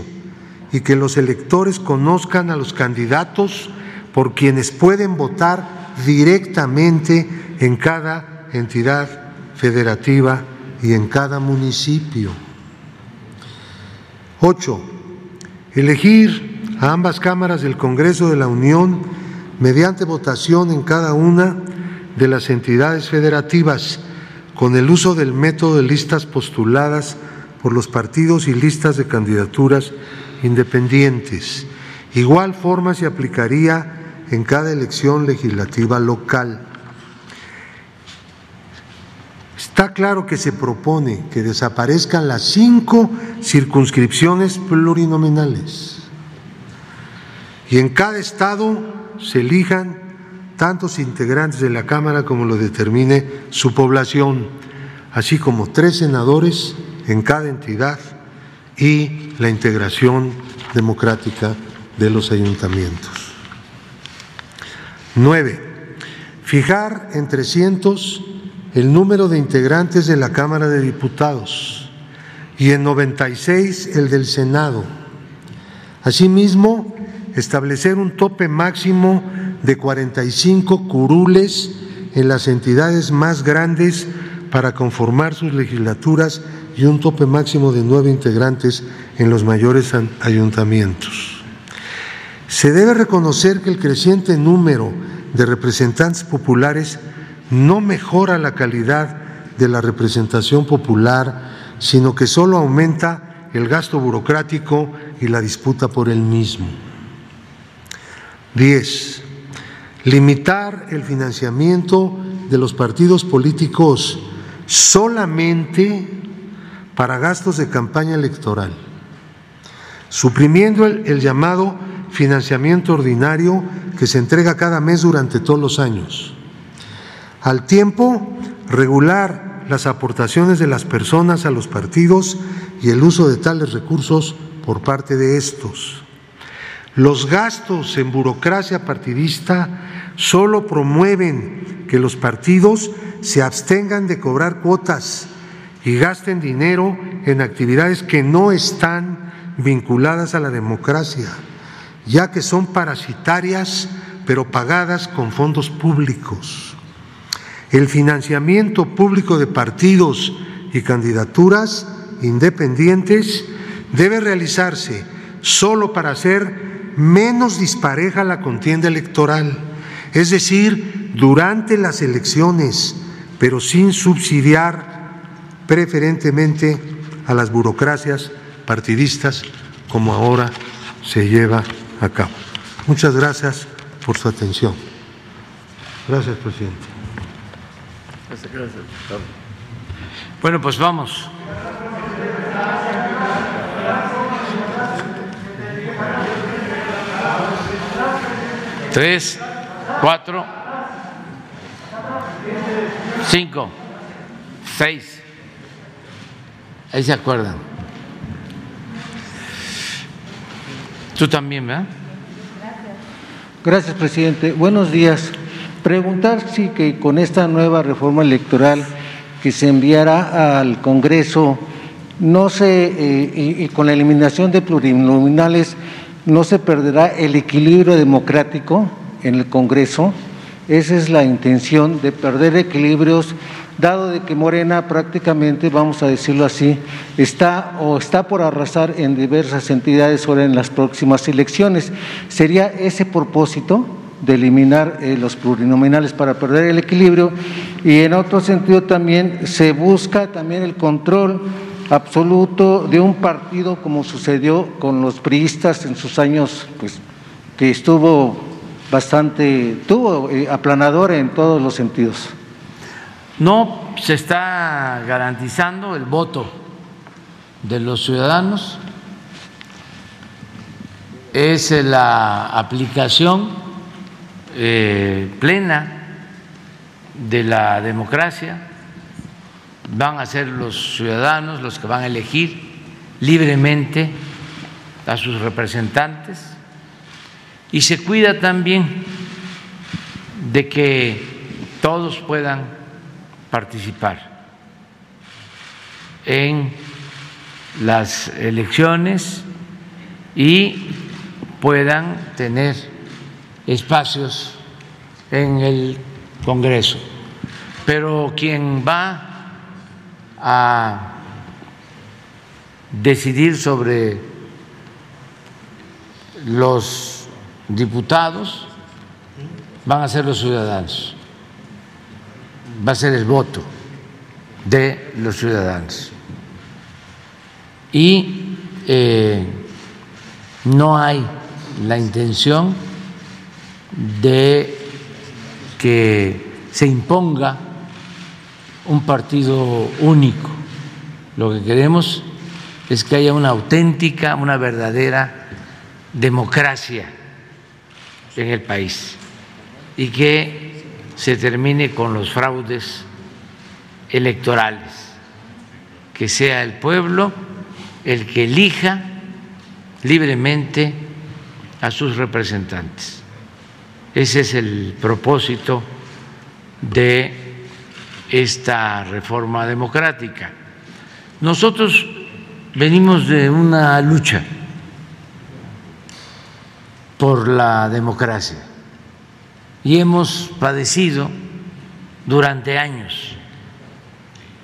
S5: y que los electores conozcan a los candidatos por quienes pueden votar directamente en cada entidad federativa y en cada municipio. Ocho, elegir a ambas cámaras del Congreso de la Unión mediante votación en cada una de las entidades federativas con el uso del método de listas postuladas por los partidos y listas de candidaturas independientes. Igual forma se aplicaría en cada elección legislativa local. Está claro que se propone que desaparezcan las cinco circunscripciones plurinominales y en cada estado se elijan tantos integrantes de la Cámara como lo determine su población, así como tres senadores en cada entidad y la integración democrática de los ayuntamientos. Nueve, fijar en 300 el número de integrantes de la Cámara de Diputados y en 96 el del Senado. Asimismo, establecer un tope máximo de 45 curules en las entidades más grandes para conformar sus legislaturas y un tope máximo de nueve integrantes en los mayores ayuntamientos. Se debe reconocer que el creciente número de representantes populares no mejora la calidad de la representación popular, sino que solo aumenta el gasto burocrático y la disputa por el mismo. Diez, limitar el financiamiento de los partidos políticos solamente para gastos de campaña electoral, suprimiendo el, llamado financiamiento ordinario que se entrega cada mes durante todos los años. Al tiempo, regular las aportaciones de las personas a los partidos y el uso de tales recursos por parte de estos. Los gastos en burocracia partidista solo promueven que los partidos se abstengan de cobrar cuotas y gasten dinero en actividades que no están vinculadas a la democracia, ya que son parasitarias pero pagadas con fondos públicos. El financiamiento público de partidos y candidaturas independientes debe realizarse solo para hacer menos dispareja la contienda electoral, es decir, durante las elecciones, pero sin subsidiar preferentemente a las burocracias partidistas como ahora se lleva a cabo. Muchas gracias por su atención. Gracias, presidente.
S1: Bueno, pues vamos. Tres, cuatro, cinco. Seis. Ahí se acuerdan. Tú también, ¿verdad?
S6: Gracias, presidente. Buenos días. Preguntar si que con esta nueva reforma electoral que se enviará al Congreso, no se, eh, y, y con la eliminación de plurinominales, no se perderá el equilibrio democrático en el Congreso. Esa es la intención de perder equilibrios dado de que Morena prácticamente, vamos a decirlo así, está o está por arrasar en diversas entidades ahora en las próximas elecciones. ¿Sería ese propósito de eliminar eh, los plurinominales para perder el equilibrio? Y en otro sentido también se busca también el control absoluto de un partido como sucedió con los priistas en sus años, pues que estuvo bastante, tuvo eh, aplanador en todos los sentidos.
S1: No se está garantizando el voto de los ciudadanos, es la aplicación eh, plena de la democracia, van a ser los ciudadanos los que van a elegir libremente a sus representantes. Y se cuida también de que todos puedan participar en las elecciones y puedan tener espacios en el Congreso. Pero quien va a decidir sobre los diputados van a ser los ciudadanos va a ser el voto de los ciudadanos. Y eh, no hay la intención de que se imponga un partido único. Lo que queremos es que haya una auténtica, una verdadera democracia en el país y que se termine con los fraudes electorales, que sea el pueblo el que elija libremente a sus representantes. Ese es el propósito de esta reforma democrática. Nosotros venimos de una lucha por la democracia y hemos padecido durante años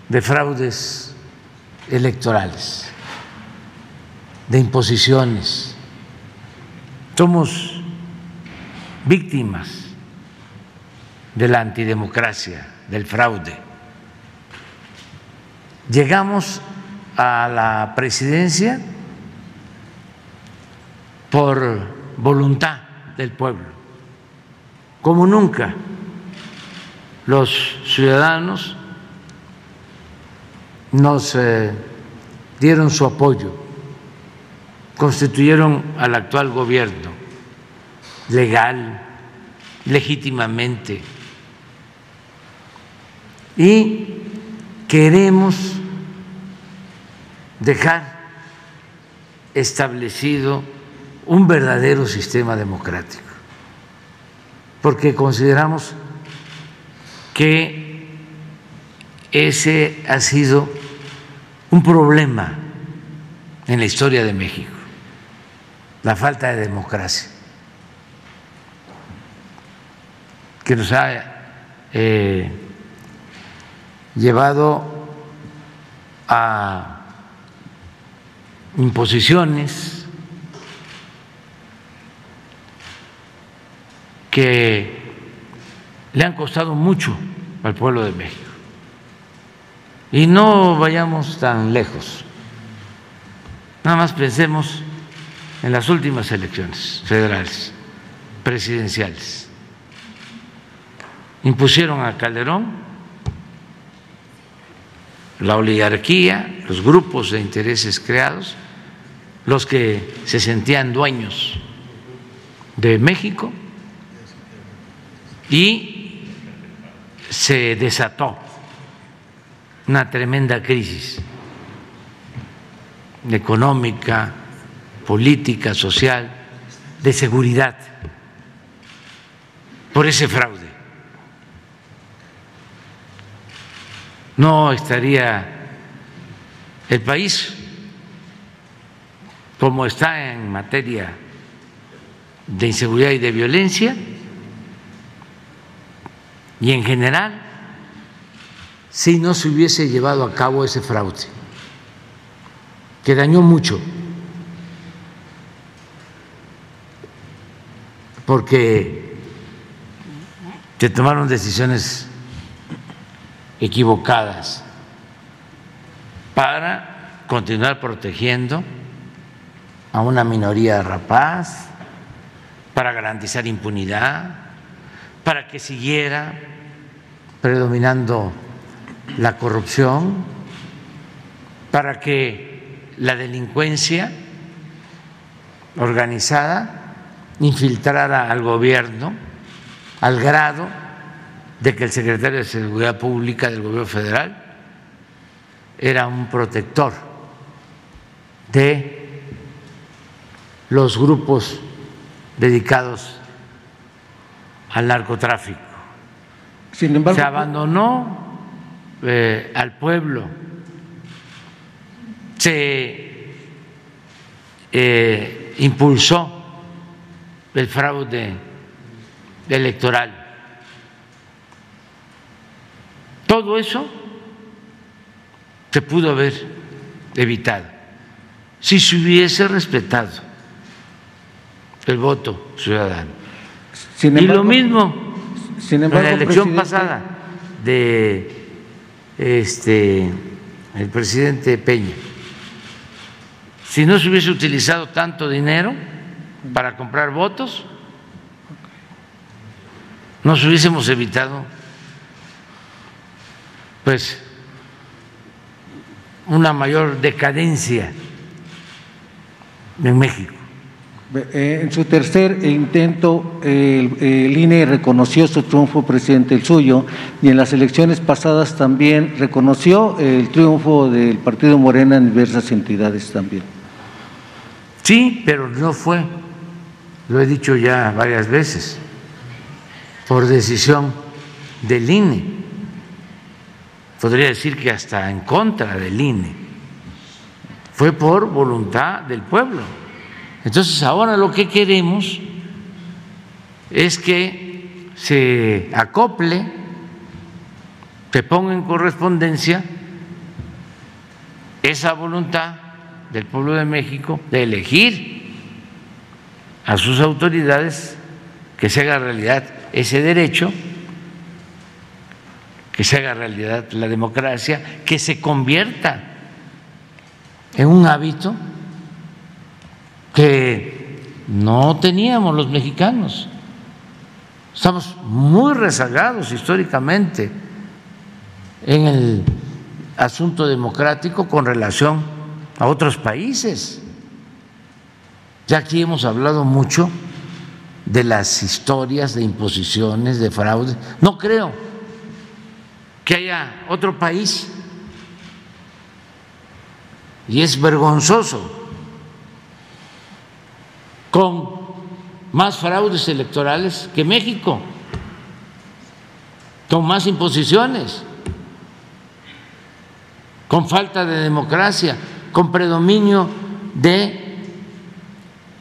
S1: de fraudes electorales, de imposiciones. Somos víctimas de la antidemocracia, del fraude. Llegamos a la presidencia por voluntad del pueblo como nunca los ciudadanos nos dieron su apoyo, constituyeron al actual gobierno legal, legítimamente, y queremos dejar establecido un verdadero sistema democrático porque consideramos que ese ha sido un problema en la historia de México, la falta de democracia, que nos ha eh, llevado a imposiciones que le han costado mucho al pueblo de México. Y no vayamos tan lejos. Nada más pensemos en las últimas elecciones federales, presidenciales. Impusieron a Calderón la oligarquía, los grupos de intereses creados, los que se sentían dueños de México y se desató una tremenda crisis económica, política, social, de seguridad, por ese fraude. No estaría el país como está en materia de inseguridad y de violencia y en general si no se hubiese llevado a cabo ese fraude, que dañó mucho, porque se tomaron decisiones equivocadas para continuar protegiendo a una minoría rapaz, para garantizar impunidad, para que siguiera predominando la corrupción, para que la delincuencia organizada infiltrara al gobierno al grado de que el secretario de Seguridad Pública del gobierno federal era un protector de los grupos dedicados al narcotráfico. Sin embargo, se abandonó eh, al pueblo, se eh, impulsó el fraude electoral. Todo eso se pudo haber evitado si se hubiese respetado el voto ciudadano. y lo mismo en la elección pasada de este, el presidente Peña, si no se hubiese utilizado tanto dinero para comprar votos, nos hubiésemos evitado pues una mayor decadencia en México.
S6: Eh, en su tercer intento, el, INE reconoció su triunfo, presidente, el suyo, y en las elecciones pasadas también reconoció el triunfo del Partido Morena en diversas entidades también.
S1: Sí, pero no fue, lo he dicho ya varias veces, por decisión del INE. Podría decir que hasta en contra del INE. Fue por voluntad del pueblo. Entonces ahora lo que queremos es que se acople, se ponga en correspondencia esa voluntad del pueblo de México de elegir a sus autoridades, que se haga realidad ese derecho, que se haga realidad la democracia, que se convierta en un hábito que no teníamos los mexicanos. Estamos muy rezagados históricamente en el asunto democrático con relación a otros países. Ya aquí hemos hablado mucho de las historias de imposiciones, de fraude. No creo que haya otro país, y es vergonzoso con más fraudes electorales que México, con más imposiciones, con falta de democracia, con predominio de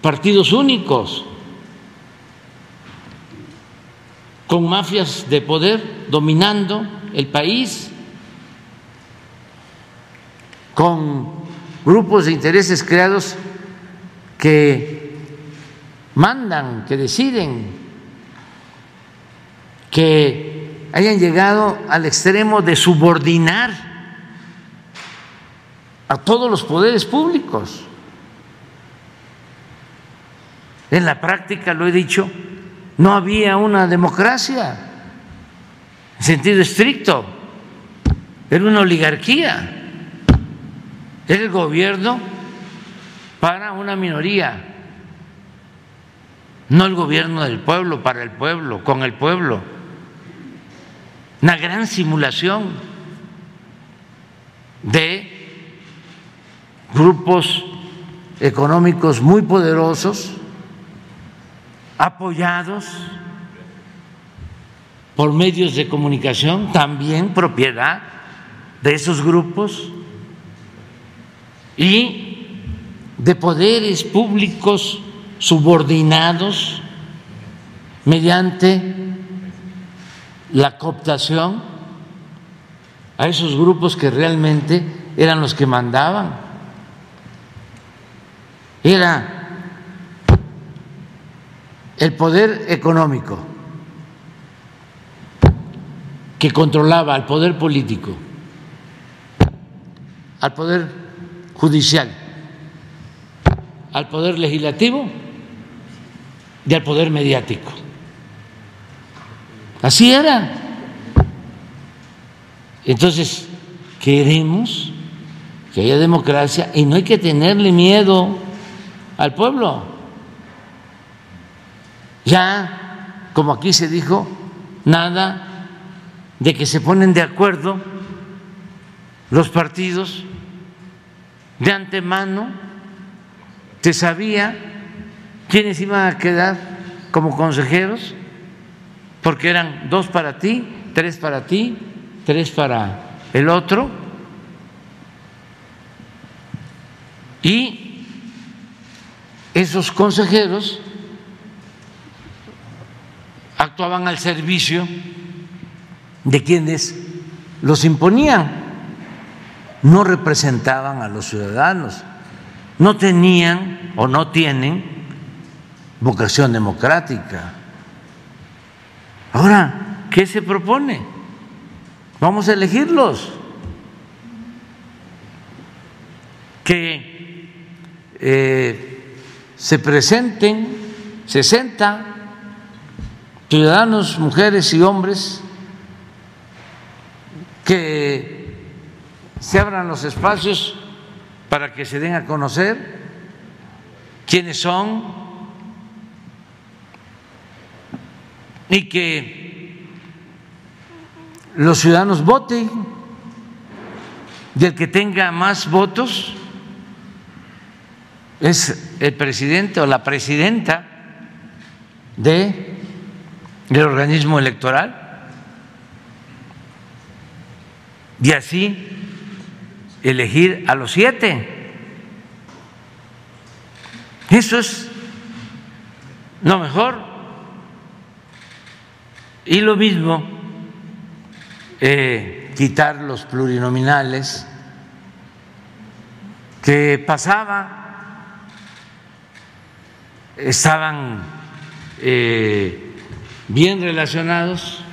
S1: partidos únicos, con mafias de poder dominando el país, con grupos de intereses creados que mandan, que deciden, que hayan llegado al extremo de subordinar a todos los poderes públicos. En la práctica, lo he dicho, no había una democracia en sentido estricto, era una oligarquía, era el gobierno para una minoría no el gobierno del pueblo, para el pueblo, con el pueblo. Una gran simulación. de grupos económicos muy poderosos, apoyados por medios de comunicación, también propiedad de esos grupos, y de poderes públicos subordinados mediante la cooptación a esos grupos que realmente eran los que mandaban. Era el poder económico que controlaba al poder político, al poder judicial, al poder legislativo y al poder mediático. Así era. Entonces, queremos que haya democracia y no hay que tenerle miedo al pueblo. Ya, como aquí se dijo, nada de que se ponen de acuerdo los partidos de antemano, se sabía quiénes iban a quedar como consejeros, porque eran dos para ti, tres para ti, tres para el otro, y esos consejeros actuaban al servicio de quienes los imponían, no representaban a los ciudadanos, no tenían o no tienen vocación democrática. Ahora, ¿qué se propone? Vamos a elegirlos. Que eh, se presenten 60 ciudadanos, mujeres y hombres que se abran los espacios para que se den a conocer quiénes son y que los ciudadanos voten y el que tenga más votos es el presidente o la presidenta de del organismo electoral y así elegir a los siete. Eso es lo mejor. Y lo mismo, eh, quitar los plurinominales que pasaba, estaban eh, bien relacionados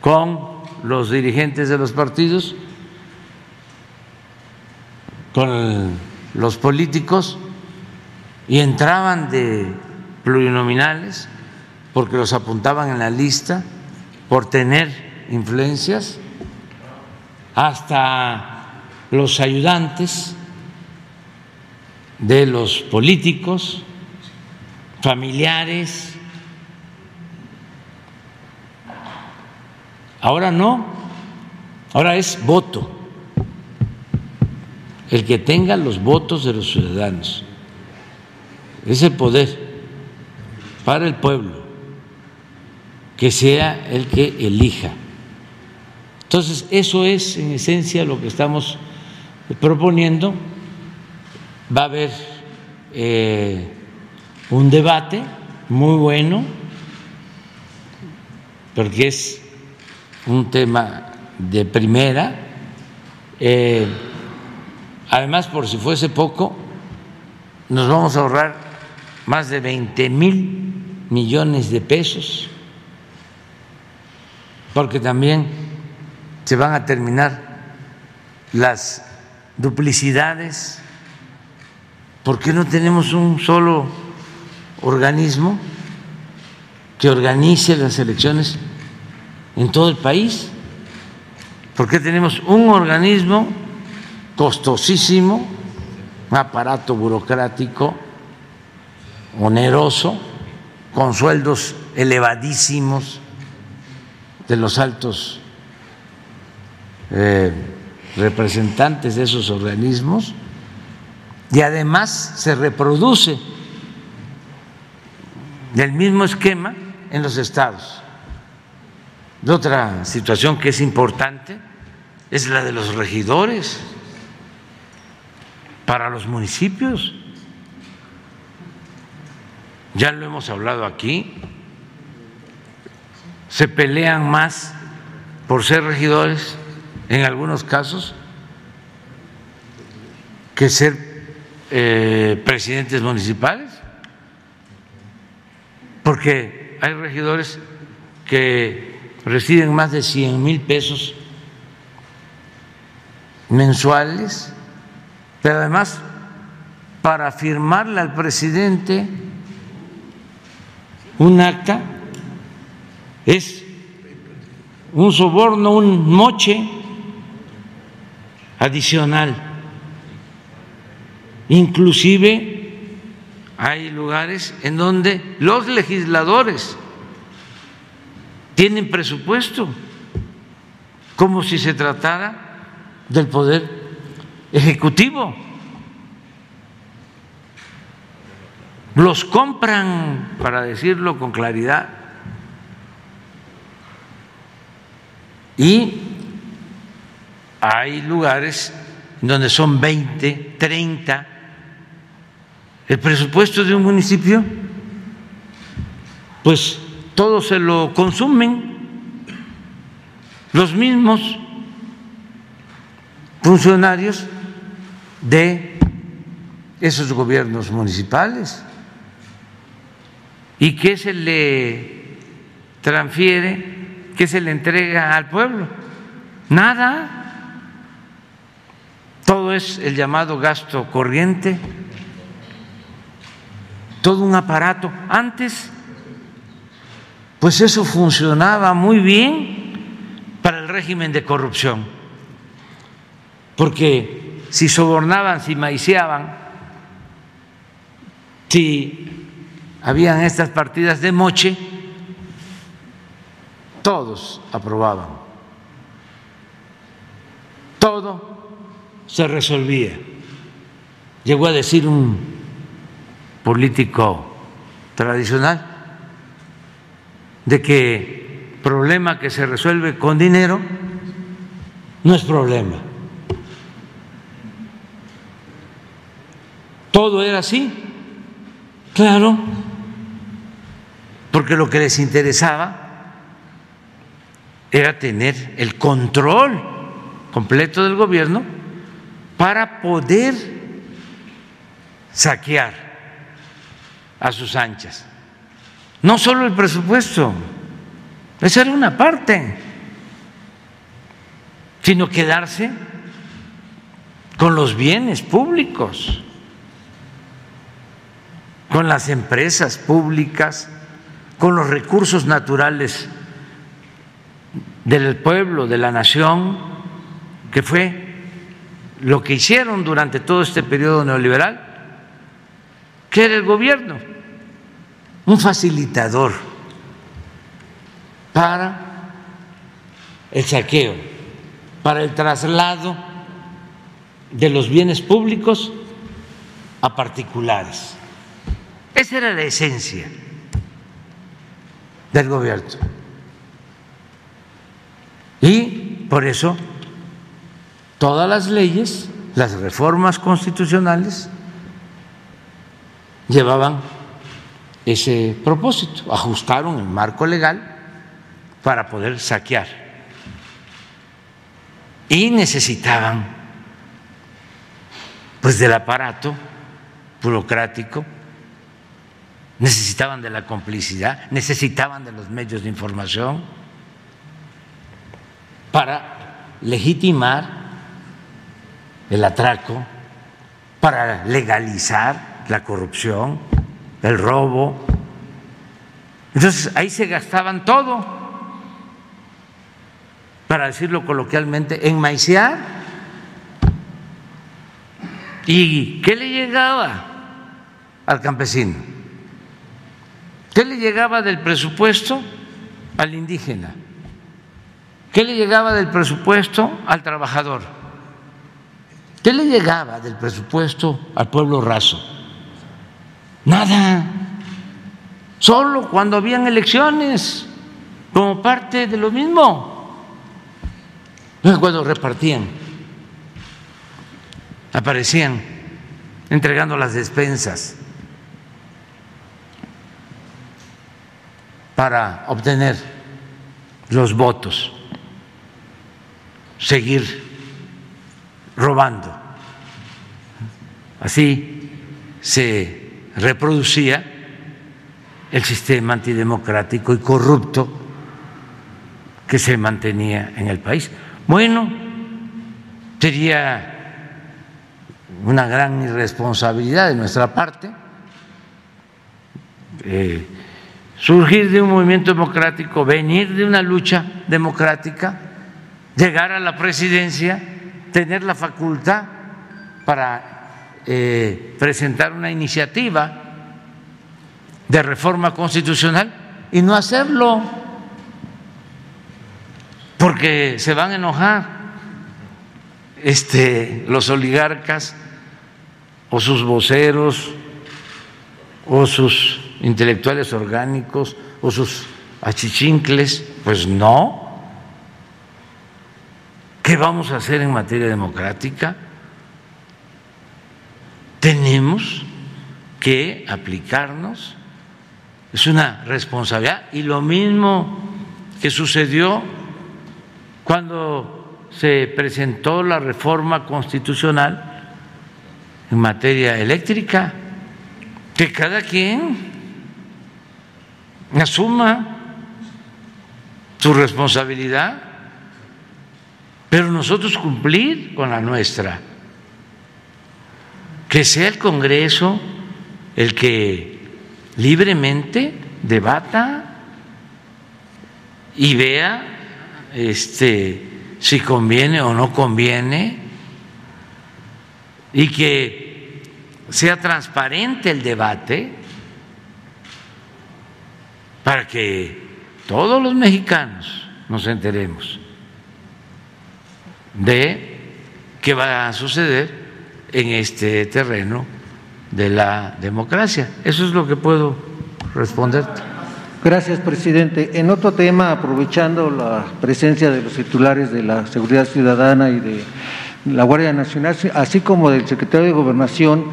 S1: con los dirigentes de los partidos, con los políticos y entraban de plurinominales porque los apuntaban en la lista por tener influencias, hasta los ayudantes de los políticos, familiares, Ahora no, ahora es voto. El que tenga los votos de los ciudadanos. Es el poder para el pueblo, que sea el que elija. Entonces, eso es en esencia lo que estamos proponiendo. Va a haber eh, un debate muy bueno, porque es un tema de primera. Eh, además, por si fuese poco, nos vamos a ahorrar más de 20 mil millones de pesos, porque también se van a terminar las duplicidades. ¿Por qué no tenemos un solo organismo que organice las elecciones en todo el país, porque tenemos un organismo costosísimo, un aparato burocrático oneroso, con sueldos elevadísimos de los altos eh, representantes de esos organismos y además se reproduce del mismo esquema en los estados. Otra situación que es importante es la de los regidores para los municipios. Ya lo hemos hablado aquí. Se pelean más por ser regidores en algunos casos que ser eh, presidentes municipales, porque hay regidores que reciben más de 100 mil pesos mensuales, pero además para firmarle al presidente un acta es un soborno, un moche adicional. Inclusive hay lugares en donde los legisladores tienen presupuesto, como si se tratara del poder ejecutivo. Los compran, para decirlo con claridad, y hay lugares donde son 20, 30. El presupuesto de un municipio, pues todo se lo consumen los mismos funcionarios de esos gobiernos municipales. ¿Y qué se le transfiere? ¿Qué se le entrega al pueblo? Nada. Todo es el llamado gasto corriente, todo un aparato. Antes, pues eso funcionaba muy bien para el régimen de corrupción, porque si sobornaban, si maiciaban, si habían estas partidas de moche, todos aprobaban. Todo se resolvía. Llegó a decir un político tradicional de que problema que se resuelve con dinero no es problema. Todo era así, claro, porque lo que les interesaba era tener el control completo del gobierno para poder saquear a sus anchas. No solo el presupuesto, esa era una parte, sino quedarse con los bienes públicos, con las empresas públicas, con los recursos naturales del pueblo, de la nación, que fue lo que hicieron durante todo este periodo neoliberal, que era el gobierno, un facilitador para el saqueo, para el traslado de los bienes públicos a particulares. Esa era la esencia del gobierno. Y por eso todas las leyes, las reformas constitucionales llevaban ese propósito, ajustaron el marco legal para poder saquear. Y necesitaban pues del aparato burocrático, necesitaban de la complicidad, necesitaban de los medios de información para legitimar el atraco, para legalizar la corrupción, el robo. Entonces ahí se gastaban todo, para decirlo coloquialmente, en maiciar. ¿Y qué le llegaba al campesino? ¿Qué le llegaba del presupuesto al indígena? ¿Qué le llegaba del presupuesto al trabajador? ¿Qué le llegaba del presupuesto al pueblo raso? Nada. Solo cuando habían elecciones, como parte de lo mismo. Cuando repartían, aparecían entregando las despensas para obtener los votos, seguir robando. Así se reproducía el sistema antidemocrático y corrupto que se mantenía en el país. Bueno, sería una gran irresponsabilidad de nuestra parte eh, surgir de un movimiento democrático, venir de una lucha democrática, llegar a la presidencia tener la facultad para eh, presentar una iniciativa de reforma constitucional y no hacerlo porque se van a enojar este, los oligarcas o sus voceros o sus intelectuales orgánicos o sus achichincles, pues no. ¿Qué vamos a hacer en materia democrática? Tenemos que aplicarnos, es una responsabilidad y lo mismo que sucedió cuando se presentó la reforma constitucional en materia eléctrica, que cada quien asuma su responsabilidad pero nosotros cumplir con la nuestra. Que sea el Congreso el que libremente debata y vea este, si conviene o no conviene y que sea transparente el debate para que todos los mexicanos nos enteremos de qué va a suceder en este terreno de la democracia. Eso es lo que puedo responder.
S6: Gracias, presidente. En otro tema, aprovechando la presencia de los titulares de la Seguridad Ciudadana y de la Guardia Nacional, así como del secretario de Gobernación,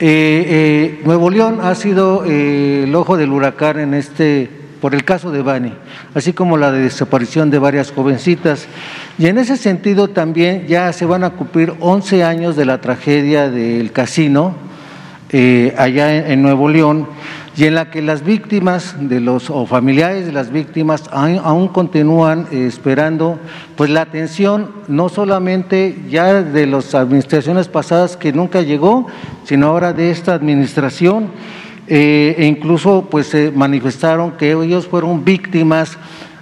S6: eh, eh, Nuevo León ha sido eh, el ojo del huracán en este por el caso de Bani, así como la desaparición de varias jovencitas. Y en ese sentido también ya se van a cumplir 11 años de la tragedia del casino eh, allá en, Nuevo León y en la que las víctimas de los o familiares de las víctimas aún, continúan eh, esperando pues la atención no solamente ya de las administraciones pasadas que nunca llegó, sino ahora de esta administración eh, e incluso pues se manifestaron que ellos fueron víctimas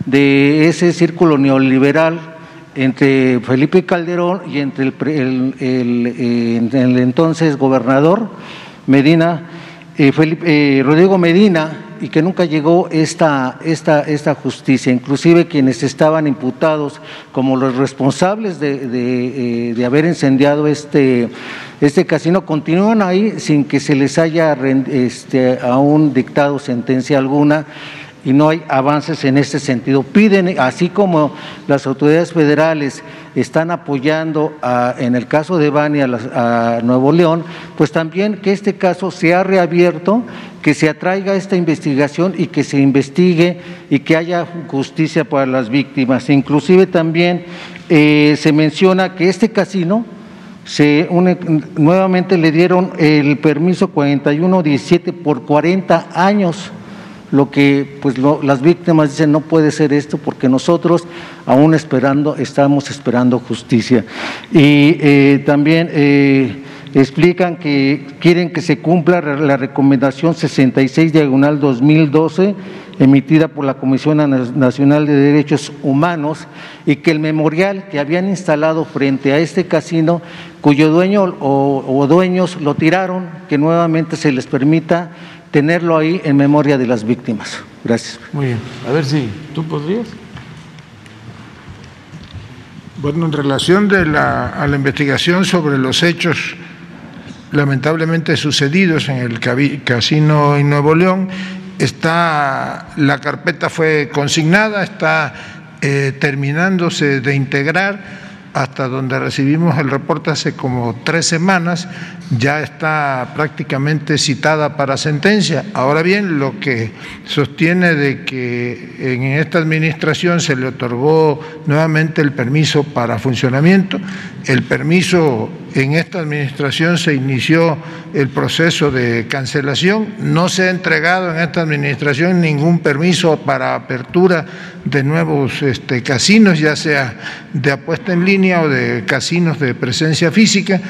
S6: de ese círculo neoliberal entre Felipe Calderón y entre el, el, entonces gobernador Medina, eh, eh, Rodrigo Medina, y que nunca llegó esta, esta, esta justicia. Inclusive quienes estaban imputados como los responsables de, eh, haber incendiado este, este casino continúan ahí sin que se les haya este, aún dictado sentencia alguna y no hay avances en ese sentido. Piden, así como las autoridades federales están apoyando en el caso de Bani a, Nuevo León, pues también que este caso sea reabierto, que se atraiga esta investigación y que se investigue y que haya justicia para las víctimas. Inclusive también eh, se menciona que este casino, se nuevamente le dieron el permiso 4117 por 40 años lo que pues las víctimas dicen no puede ser esto porque nosotros aún esperando estamos esperando justicia y eh, también eh, explican que quieren que se cumpla la recomendación 66 diagonal 2012 emitida por la Comisión Nacional de Derechos Humanos y que el memorial que habían instalado frente a este casino, cuyo dueño o dueños lo tiraron, que nuevamente se les permita tenerlo ahí en memoria de las víctimas. Gracias.
S1: Muy bien. A ver si tú podrías.
S3: Bueno, en relación de la, a la investigación sobre los hechos lamentablemente sucedidos en el casino en Nuevo León, está la carpeta fue consignada, está eh, terminándose de integrar hasta donde recibimos el reporte hace como tres semanas, ya está prácticamente citada para sentencia. Ahora bien, lo que sostiene de que en esta administración se le otorgó nuevamente el permiso para funcionamiento, el permiso en esta administración se inició el proceso de cancelación, no se ha entregado en esta administración ningún permiso para apertura de nuevos este, casinos, ya sea de apuesta en línea o de casinos de presencia física,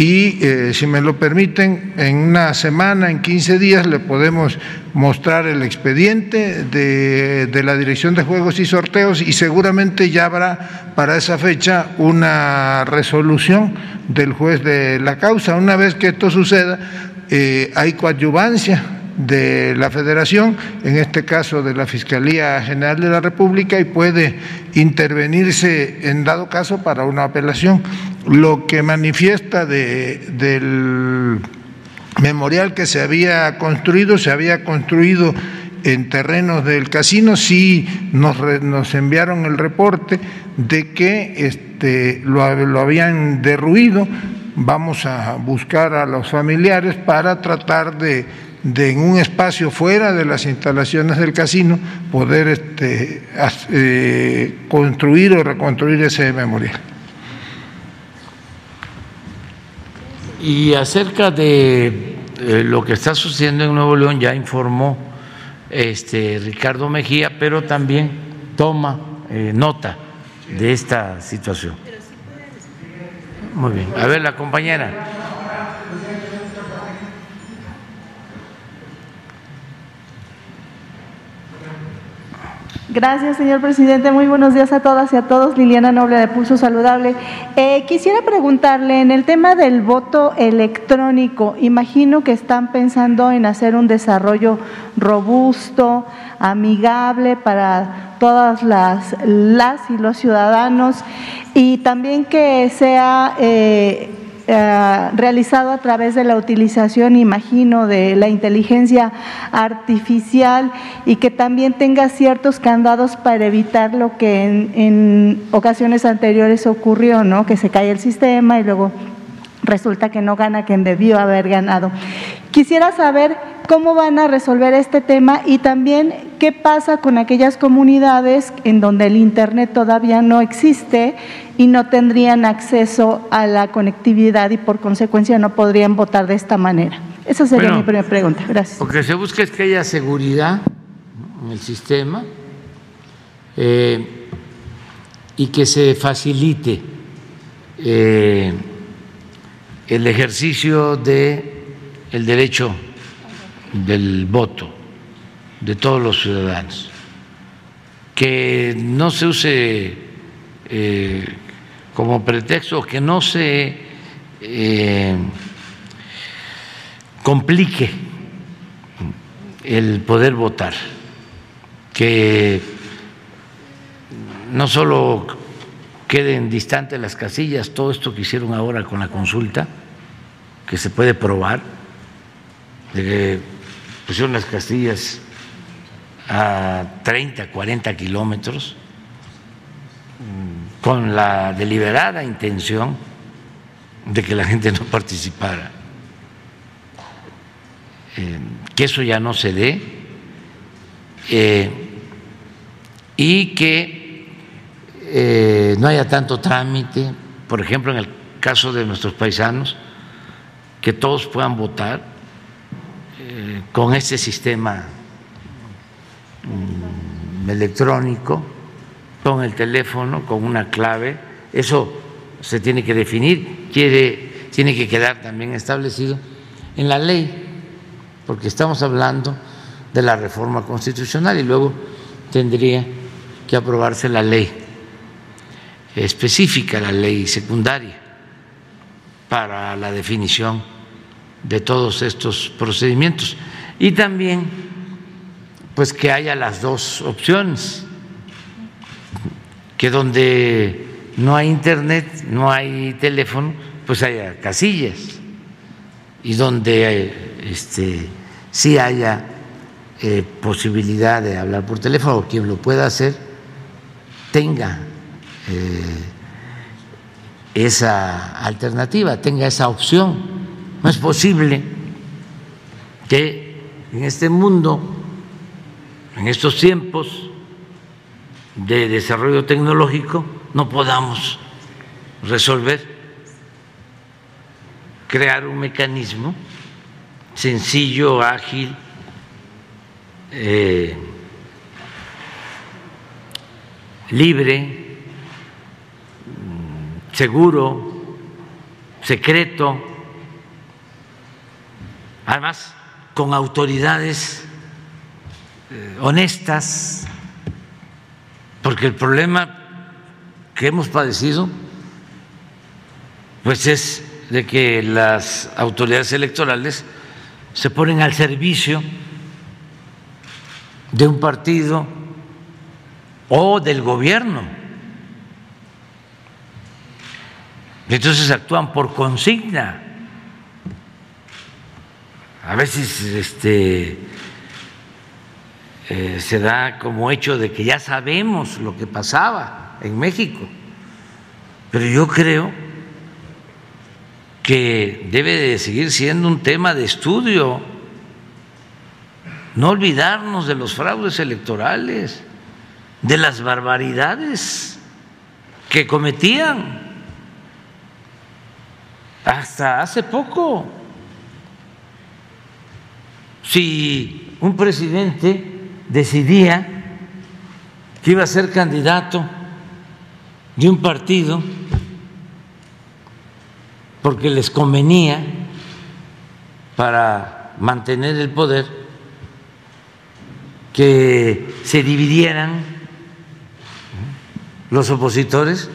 S3: y eh, si me lo permiten, en una semana, en 15 días, le podemos mostrar el expediente de, de, la Dirección de Juegos y Sorteos y seguramente ya habrá para esa fecha una resolución del juez de la causa. Una vez que esto suceda, eh, hay coadyuvancia de la Federación, en este caso de la Fiscalía General de la República, y puede intervenirse en dado caso para una apelación. Lo que manifiesta de, del memorial que se había construido, se había construido en terrenos del casino, sí nos, nos enviaron el reporte de que este, lo, lo habían derruido. Vamos a buscar a los familiares para tratar de de en un espacio fuera de las instalaciones del casino poder este, eh, construir o reconstruir ese memorial.
S1: Y acerca de eh, lo que está sucediendo en Nuevo León, ya informó este, Ricardo Mejía, pero también toma eh, nota de esta situación. Muy bien. A ver, la compañera.
S7: Gracias, señor presidente. Muy buenos días a todas y a todos. Liliana Noble de Pulso Saludable. Eh, quisiera preguntarle en el tema del voto electrónico. Imagino que están pensando en hacer un desarrollo robusto, amigable para todas las, las y los ciudadanos y también que sea eh, eh, realizado a través de la utilización, imagino, de la inteligencia artificial y que también tenga ciertos candados para evitar lo que en, en ocasiones anteriores ocurrió, ¿no? Que se cae el sistema y luego resulta que no gana quien debió haber ganado. Quisiera saber cómo van a resolver este tema y también qué pasa con aquellas comunidades en donde el Internet todavía no existe y no tendrían acceso a la conectividad y por consecuencia no podrían votar de esta manera. Esa sería mi primera pregunta. Gracias.
S1: Lo que se busca es que haya seguridad en el sistema eh, y que se facilite eh, el ejercicio de el derecho del voto de todos los ciudadanos, que no se use eh, como pretexto, que no se eh, complique el poder votar, que no solo queden distantes las casillas, todo esto que hicieron ahora con la consulta, que se puede probar, de que pusieron las castillas a 30, 40 kilómetros, mm, con la deliberada intención de que la gente no participara, eh, que eso ya no se dé eh, y que eh, no haya tanto trámite, por ejemplo, en el caso de nuestros paisanos, que todos puedan votar con este sistema mm, electrónico, con el teléfono, con una clave. Eso se tiene que definir, quiere, tiene que quedar también establecido en la ley, porque estamos hablando de la reforma constitucional y luego tendría que aprobarse la ley específica, la ley secundaria, para la definición de todos estos procedimientos. Y también pues que haya las dos opciones, que donde no hay internet, no hay teléfono, pues haya casillas. Y donde este, sí haya eh, posibilidad de hablar por teléfono quien lo pueda hacer tenga eh, esa alternativa, tenga esa opción. No es posible que en este mundo, en estos tiempos de desarrollo tecnológico, no podamos resolver, crear un mecanismo sencillo, ágil, eh, libre, seguro, secreto, además con autoridades eh, honestas, porque el problema que hemos padecido pues es de que las autoridades electorales se ponen al servicio de un partido o del gobierno. Entonces actúan por consigna. A veces este, eh, se da como hecho de que ya sabemos lo que pasaba en México, pero yo creo que debe de seguir siendo un tema de estudio, no olvidarnos de los fraudes electorales, de las barbaridades que cometían hasta hace poco. Si un presidente decidía que iba a ser candidato de un partido porque les convenía para mantener el poder que se dividieran los opositores,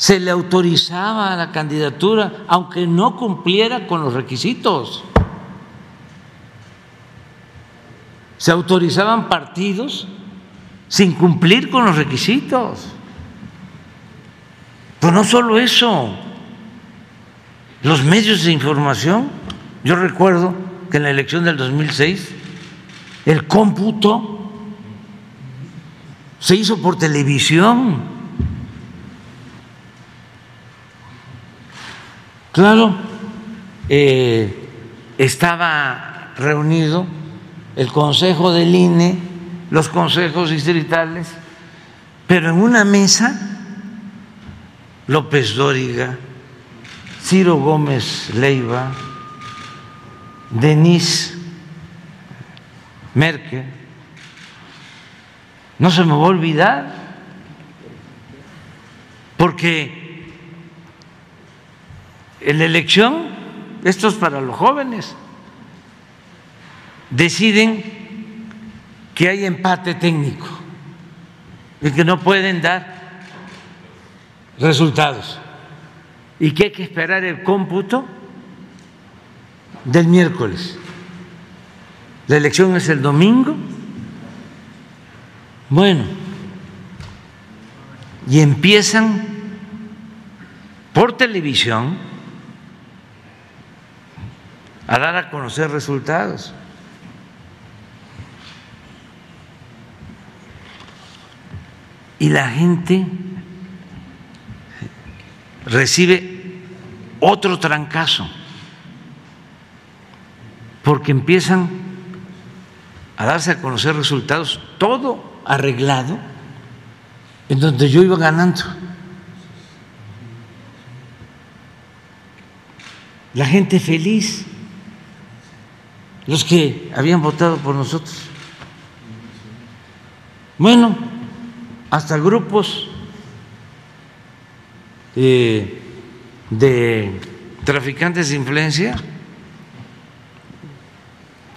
S1: se le autorizaba la candidatura aunque no cumpliera con los requisitos. Se autorizaban partidos sin cumplir con los requisitos. Pero no solo eso, los medios de información, yo recuerdo que en la elección del 2006 el cómputo se hizo por televisión. Claro, eh, estaba reunido el Consejo del INE, los consejos distritales, pero en una mesa López Dóriga, Ciro Gómez Leiva, Denise Merkel, no se me va a olvidar, porque en la elección, esto es para los jóvenes, deciden que hay empate técnico y que no pueden dar resultados y que hay que esperar el cómputo del miércoles. La elección es el domingo. Bueno, y empiezan por televisión a dar a conocer resultados. Y la gente recibe otro trancazo, porque empiezan a darse a conocer resultados, todo arreglado, en donde yo iba ganando. La gente feliz, los que habían votado por nosotros. Bueno, hasta grupos eh, de traficantes de influencia,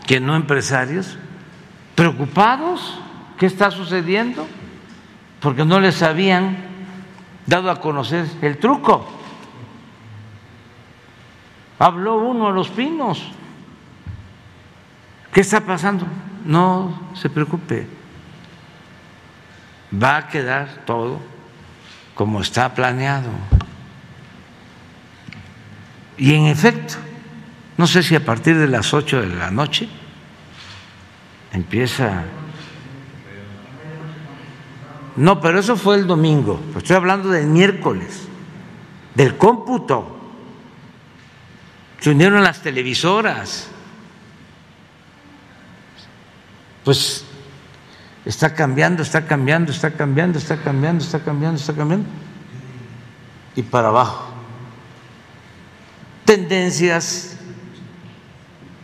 S1: que no empresarios, preocupados, ¿qué está sucediendo? Porque no les habían dado a conocer el truco. Habló uno a los pinos. ¿Qué está pasando? No se preocupe. Va a quedar todo como está planeado. Y en efecto, no sé si a partir de las 8 de la noche empieza... No, pero eso fue el domingo, estoy hablando del miércoles, del cómputo. Se unieron las televisoras. Pues está cambiando, está cambiando, está cambiando, está cambiando, está cambiando, está cambiando. Y para abajo. Tendencias,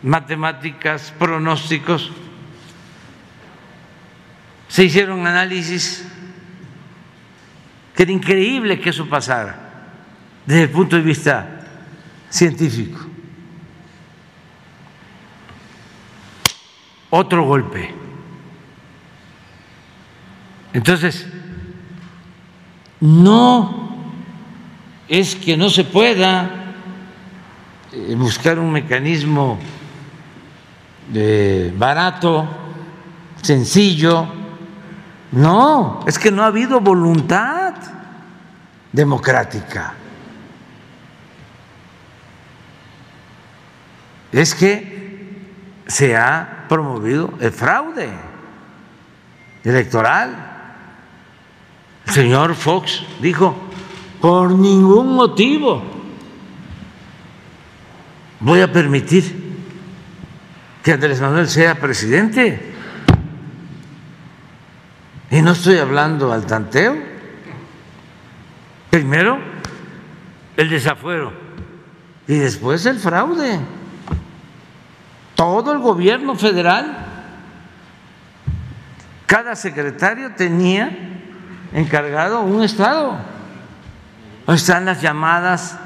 S1: matemáticas, pronósticos. Se hicieron análisis que era increíble que eso pasara desde el punto de vista científico. Otro golpe. Entonces, no es que no se pueda eh, buscar un mecanismo de barato, sencillo, no, es que no ha habido voluntad democrática. Es que se ha promovido el fraude electoral. El señor Fox dijo, por ningún motivo voy a permitir que Andrés Manuel sea presidente. Y no estoy hablando al tanteo. Primero, el desafuero y después el fraude. Todo el gobierno federal, cada secretario tenía encargado un estado. Están las llamadas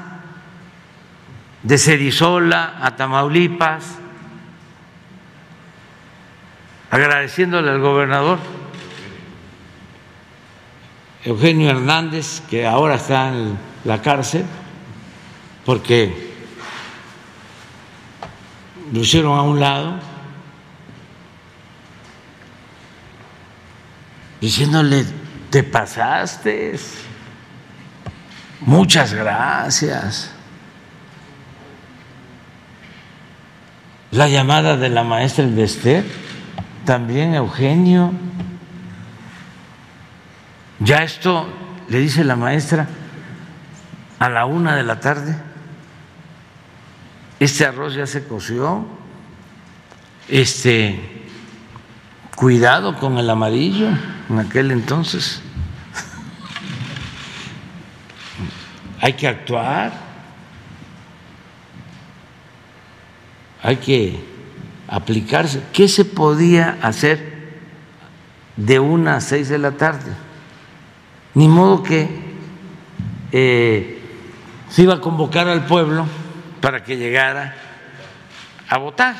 S1: de Cerizola a Tamaulipas, agradeciéndole al gobernador Eugenio Hernández, que ahora está en la cárcel, porque lo hicieron a un lado, diciéndole, te pasaste, muchas gracias. La llamada de la maestra Elvester, también Eugenio. Ya esto le dice la maestra a la una de la tarde. Este arroz ya se coció. Este, cuidado con el amarillo en aquel entonces. Hay que actuar. Hay que aplicarse. ¿Qué se podía hacer de una a seis de la tarde? Ni modo que eh, se iba a convocar al pueblo para que llegara a votar.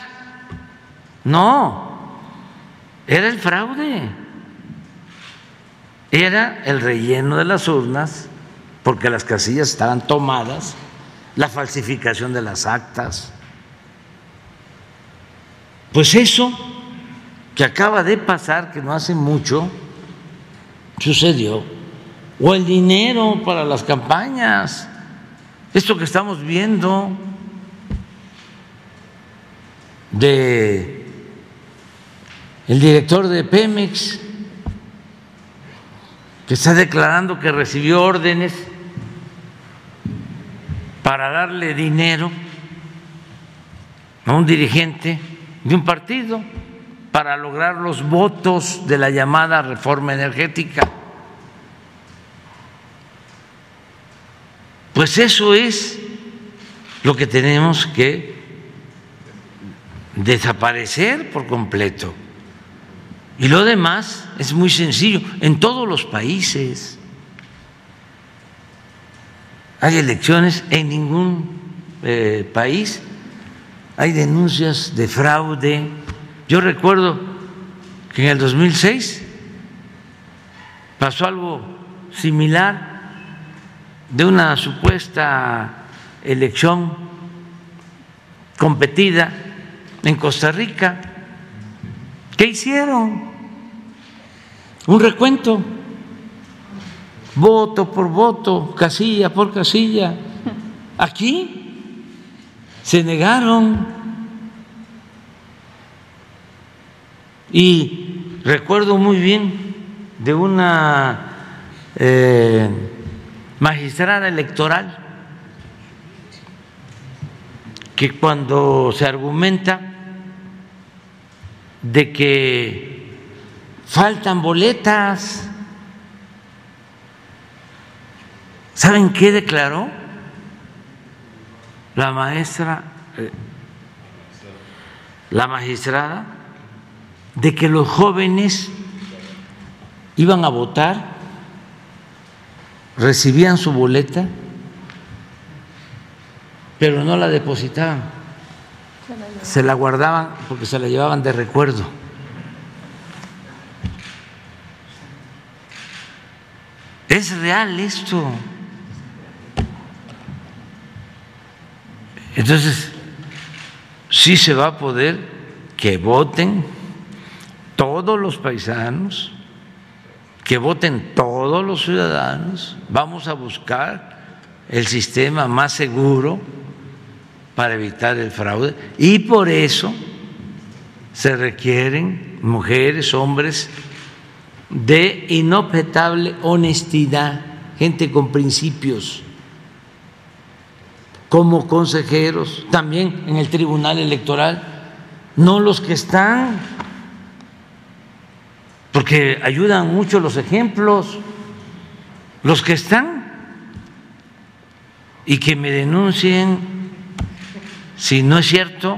S1: No, era el fraude, era el relleno de las urnas, porque las casillas estaban tomadas, la falsificación de las actas. Pues eso que acaba de pasar, que no hace mucho, sucedió o el dinero para las campañas. Esto que estamos viendo de el director de Pemex que está declarando que recibió órdenes para darle dinero a un dirigente de un partido para lograr los votos de la llamada reforma energética. Pues eso es lo que tenemos que desaparecer por completo. Y lo demás es muy sencillo. En todos los países hay elecciones, en ningún eh, país hay denuncias de fraude. Yo recuerdo que en el 2006 pasó algo similar de una supuesta elección competida en Costa Rica. ¿Qué hicieron? Un recuento. voto por voto, casilla por casilla. Aquí se negaron. Y recuerdo muy bien de una eh, magistrada electoral que cuando se argumenta de que faltan boletas, ¿saben qué declaró la maestra, eh, la magistrada? De que los jóvenes iban a votar, recibían su boleta pero no la depositaban, se la guardaban porque se la llevaban de recuerdo. Es real esto. Entonces, sí se va a poder que voten todos los paisanos, que voten todos los ciudadanos. Vamos a buscar el sistema más seguro para evitar el fraude y por eso se requieren mujeres, hombres de inobjetable honestidad, gente con principios, como consejeros, también en el Tribunal Electoral, no los que están, porque ayudan mucho los ejemplos, los que están y que me denuncien si no es cierto,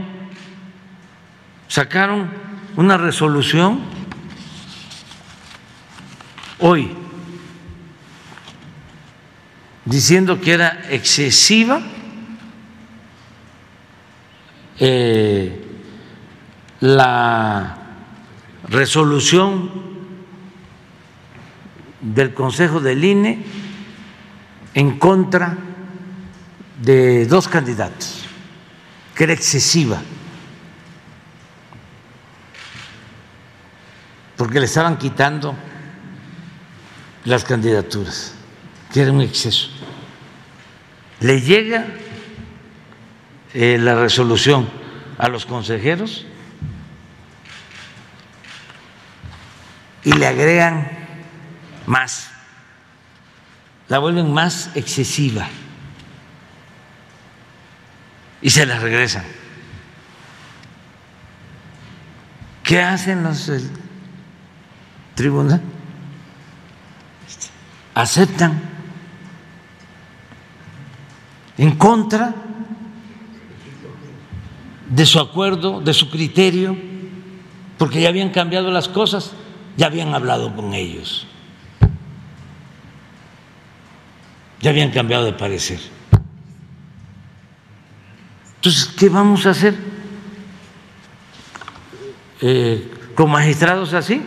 S1: sacaron una resolución hoy diciendo que era excesiva eh, la resolución del Consejo del INE en contra de dos candidatos que era excesiva, porque le estaban quitando las candidaturas, que era un exceso. Le llega eh, la resolución a los consejeros y le agregan más, la vuelven más excesiva y se las regresan. ¿Qué hacen los del tribunal? Aceptan en contra de su acuerdo, de su criterio, porque ya habían cambiado las cosas, ya habían hablado con ellos, ya habían cambiado de parecer. Entonces, ¿qué vamos a hacer eh, con magistrados así?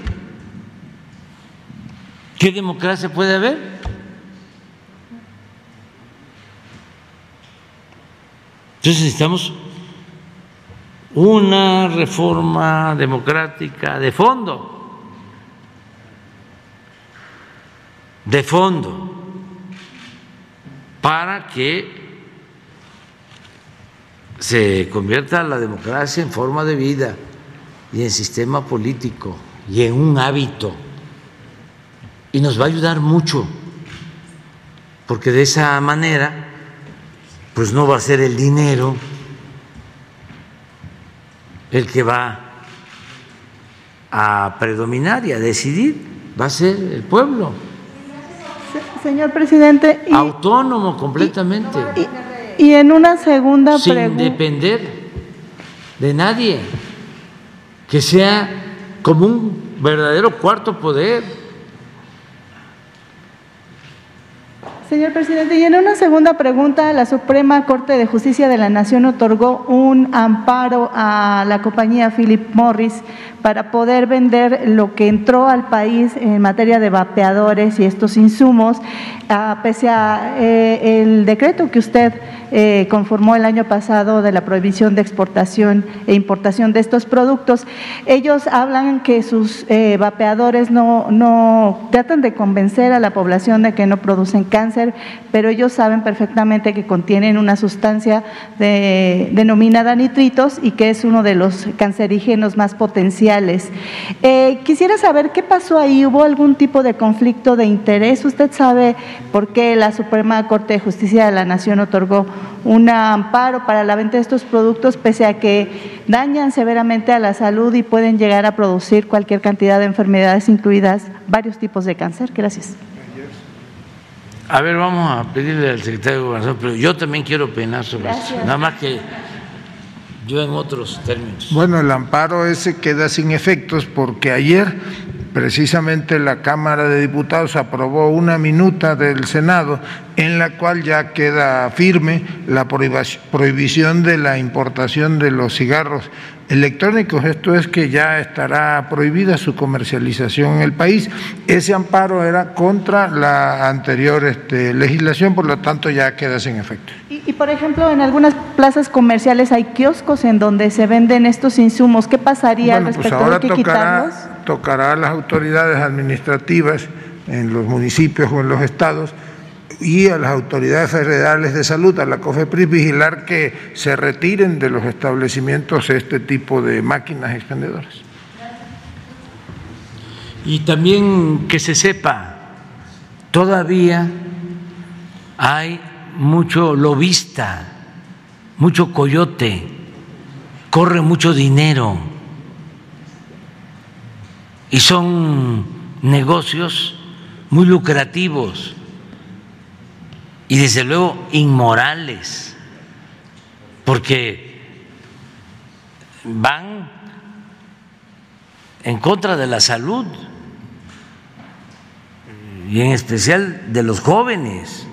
S1: ¿Qué democracia puede haber? Entonces necesitamos una reforma democrática de fondo, de fondo, para que se convierta la democracia en forma de vida y en sistema político y en un hábito. Y nos va a ayudar mucho, porque de esa manera, pues no va a ser el dinero el que va a predominar y a decidir, va a ser el pueblo.
S7: Señor presidente.
S1: Autónomo completamente.
S7: Y en una segunda
S1: Sin depender de nadie, que sea como un verdadero cuarto poder.
S7: Señor presidente, y en una segunda pregunta, la Suprema Corte de Justicia de la Nación otorgó un amparo a la compañía Philip Morris para poder vender lo que entró al país en materia de vapeadores y estos insumos, pese a eh, el decreto que usted eh, conformó el año pasado de la prohibición de exportación e importación de estos productos. Ellos hablan que sus eh, vapeadores no, no tratan de convencer a la población de que no producen cáncer, pero ellos saben perfectamente que contienen una sustancia denominada nitritos y que es uno de los cancerígenos más potenciales. Eh, quisiera saber qué pasó ahí, ¿hubo algún tipo de conflicto de interés? ¿Usted sabe por qué la Suprema Corte de Justicia de la Nación otorgó un amparo para la venta de estos productos pese a que dañan severamente a la salud y pueden llegar a producir cualquier cantidad de enfermedades, incluidas varios tipos de cáncer? Gracias.
S1: A ver, vamos a pedirle al secretario de Gobernación, pero yo también quiero opinar sobre esto. Nada más que yo en otros términos.
S3: Bueno, el amparo ese queda sin efectos porque ayer precisamente la Cámara de Diputados aprobó una minuta del Senado en la cual ya queda firme la prohibición de la importación de los cigarros electrónicos. Esto es que ya estará prohibida su comercialización en el país. Ese amparo era contra la anterior este, legislación, por lo tanto ya queda sin efecto.
S7: Y, por ejemplo, en algunas plazas comerciales hay kioscos en donde se venden estos insumos. ¿Qué pasaría al pues respecto?
S3: Pues ahora tocará, tocará a las autoridades administrativas en los municipios o en los estados y a las autoridades federales de salud, a la COFEPRIS, vigilar que se retiren de los establecimientos este tipo de máquinas expendedoras.
S1: Y también que se sepa, todavía hay mucho lobista, mucho coyote, corre mucho dinero y son negocios muy lucrativos y desde luego inmorales, porque van en contra de la salud y en especial de los jóvenes.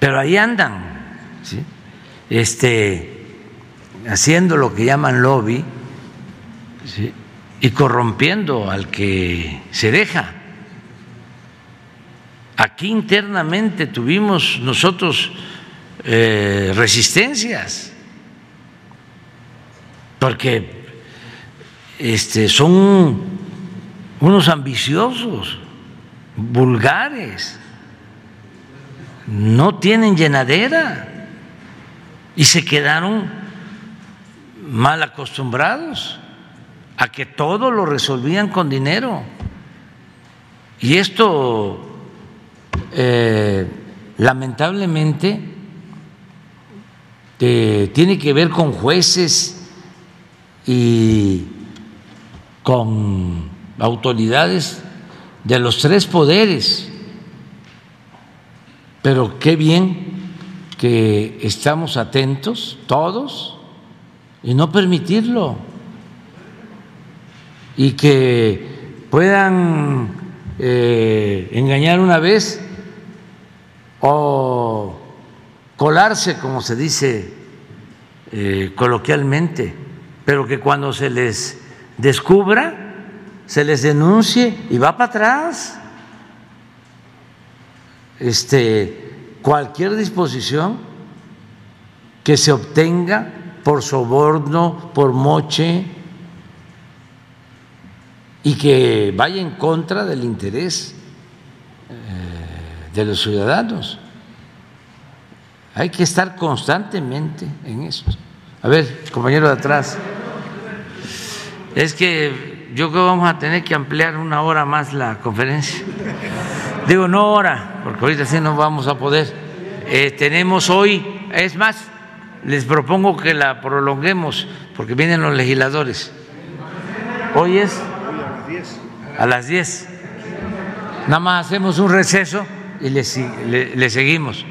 S1: Pero ahí andan, este, haciendo lo que llaman lobby y corrompiendo al que se deja. Aquí internamente tuvimos nosotros eh, resistencias, porque este, son unos ambiciosos, vulgares, no tienen llenadera. Y se quedaron mal acostumbrados a que todo lo resolvían con dinero. Y esto eh, lamentablemente eh, tiene que ver con jueces y con autoridades de los tres poderes. Pero qué bien que estamos atentos todos y no permitirlo y que puedan eh, engañar una vez o colarse, como se dice eh, coloquialmente, pero que cuando se les descubra, se les denuncie y va para atrás. Este, cualquier disposición que se obtenga por soborno, por moche, y que vaya en contra del interés de los ciudadanos. Hay que estar constantemente en esto. A ver, compañero de atrás. Es que yo creo que vamos a tener que ampliar una hora más la conferencia. Digo, no hora, porque ahorita sí no vamos a poder. Eh, tenemos hoy, es más, les propongo que la prolonguemos, porque vienen los legisladores. Hoy es a las 10. Nada más hacemos un receso y le, seguimos.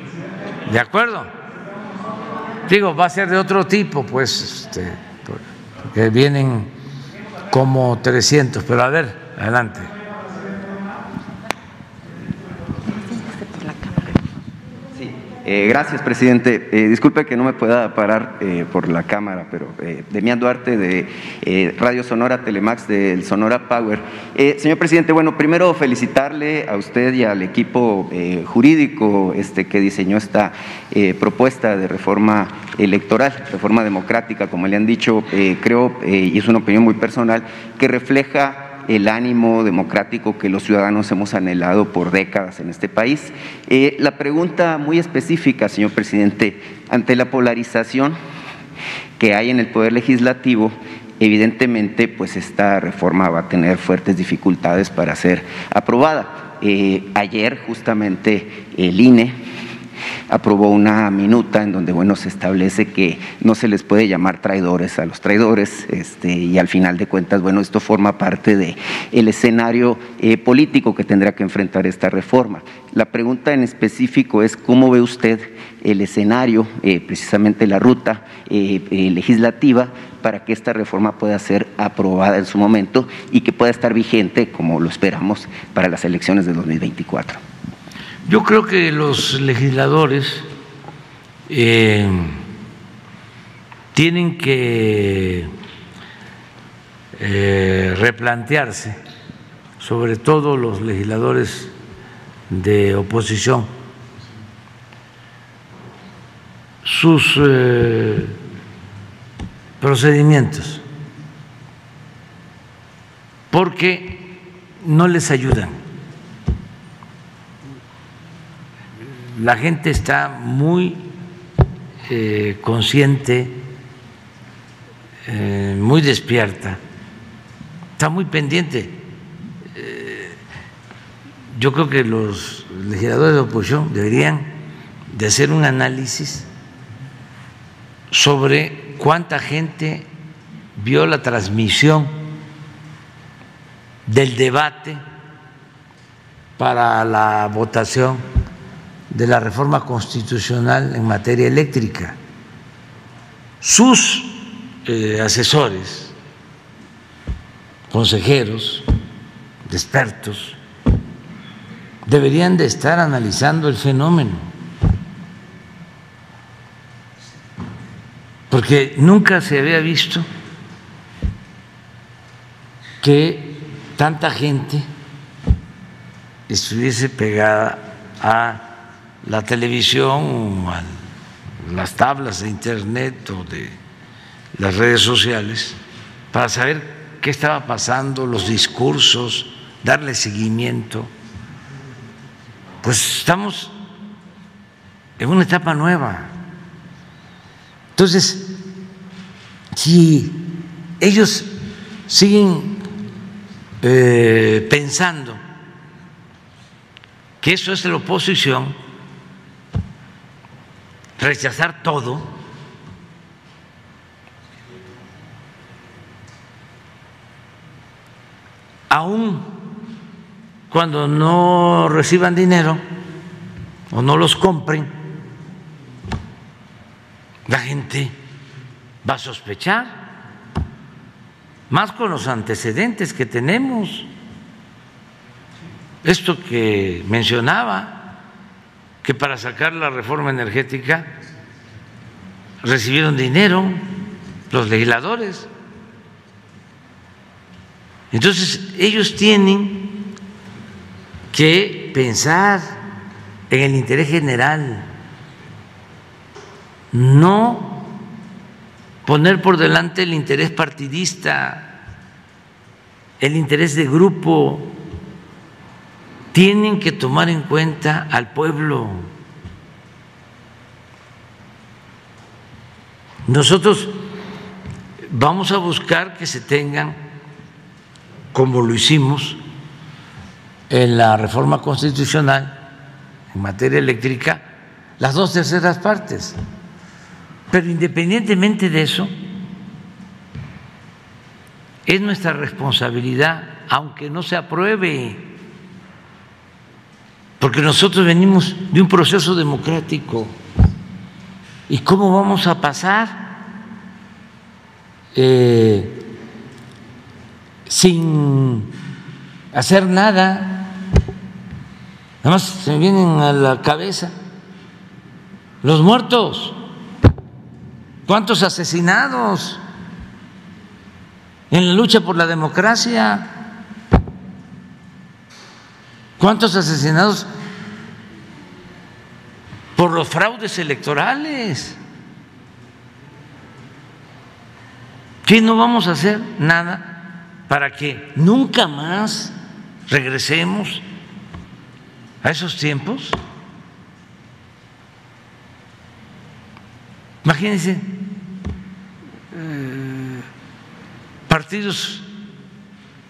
S1: ¿De acuerdo? Digo, va a ser de otro tipo, pues, este, porque vienen como 300, pero a ver, adelante.
S8: Eh, gracias, presidente. Eh, disculpe que no me pueda parar eh, por la cámara, pero Demián Duarte de Radio Sonora Telemax del Sonora Power. señor presidente, bueno, primero felicitarle a usted y al equipo jurídico este, que diseñó esta propuesta de reforma electoral, reforma democrática, como le han dicho, creo, y es una opinión muy personal, que refleja el ánimo democrático que los ciudadanos hemos anhelado por décadas en este país. Eh, la pregunta muy específica, señor presidente, ante la polarización que hay en el Poder Legislativo, evidentemente, pues esta reforma va a tener fuertes dificultades para ser aprobada. Eh, ayer, justamente, el INE aprobó una minuta en donde bueno se establece que no se les puede llamar traidores a los traidores este, y al final de cuentas bueno esto forma parte de el escenario eh, político que tendrá que enfrentar esta reforma. La pregunta en específico es cómo ve usted el escenario, eh, precisamente la ruta eh, legislativa para que esta reforma pueda ser aprobada en su momento y que pueda estar vigente, como lo esperamos, para las elecciones de 2024.
S1: Yo creo que los legisladores eh, tienen que eh, replantearse, sobre todo los legisladores de oposición, sus eh, procedimientos, porque no les ayudan. La gente está muy eh, consciente, eh, muy despierta, está muy pendiente. Eh, yo creo que los legisladores de oposición deberían de hacer un análisis sobre cuánta gente vio la transmisión del debate para la votación de la reforma constitucional en materia eléctrica. Sus eh, asesores, consejeros, expertos, deberían de estar analizando el fenómeno, porque nunca se había visto que tanta gente estuviese pegada a la televisión, las tablas de internet o de las redes sociales para saber qué estaba pasando, los discursos, darle seguimiento. Pues estamos en una etapa nueva. Entonces, si ellos siguen eh, pensando que eso es la oposición, rechazar todo, aún cuando no reciban dinero o no los compren, la gente va a sospechar, más con los antecedentes que tenemos. Esto que mencionaba, que para sacar la reforma energética recibieron dinero los legisladores. Entonces, ellos tienen que pensar en el interés general, no poner por delante el interés partidista, el interés de grupo, tienen que tomar en cuenta al pueblo. Nosotros vamos a buscar que se tengan, como lo hicimos en la reforma constitucional en materia eléctrica, las dos terceras partes. Pero independientemente de eso, es nuestra responsabilidad, aunque no se apruebe porque nosotros venimos de un proceso democrático. ¿Y cómo vamos a pasar eh, sin hacer nada? Además se me vienen a la cabeza los muertos, cuántos asesinados en la lucha por la democracia, cuántos asesinados por los fraudes electorales. ¿Qué no vamos a hacer nada para que nunca más regresemos a esos tiempos? Imagínense eh, partidos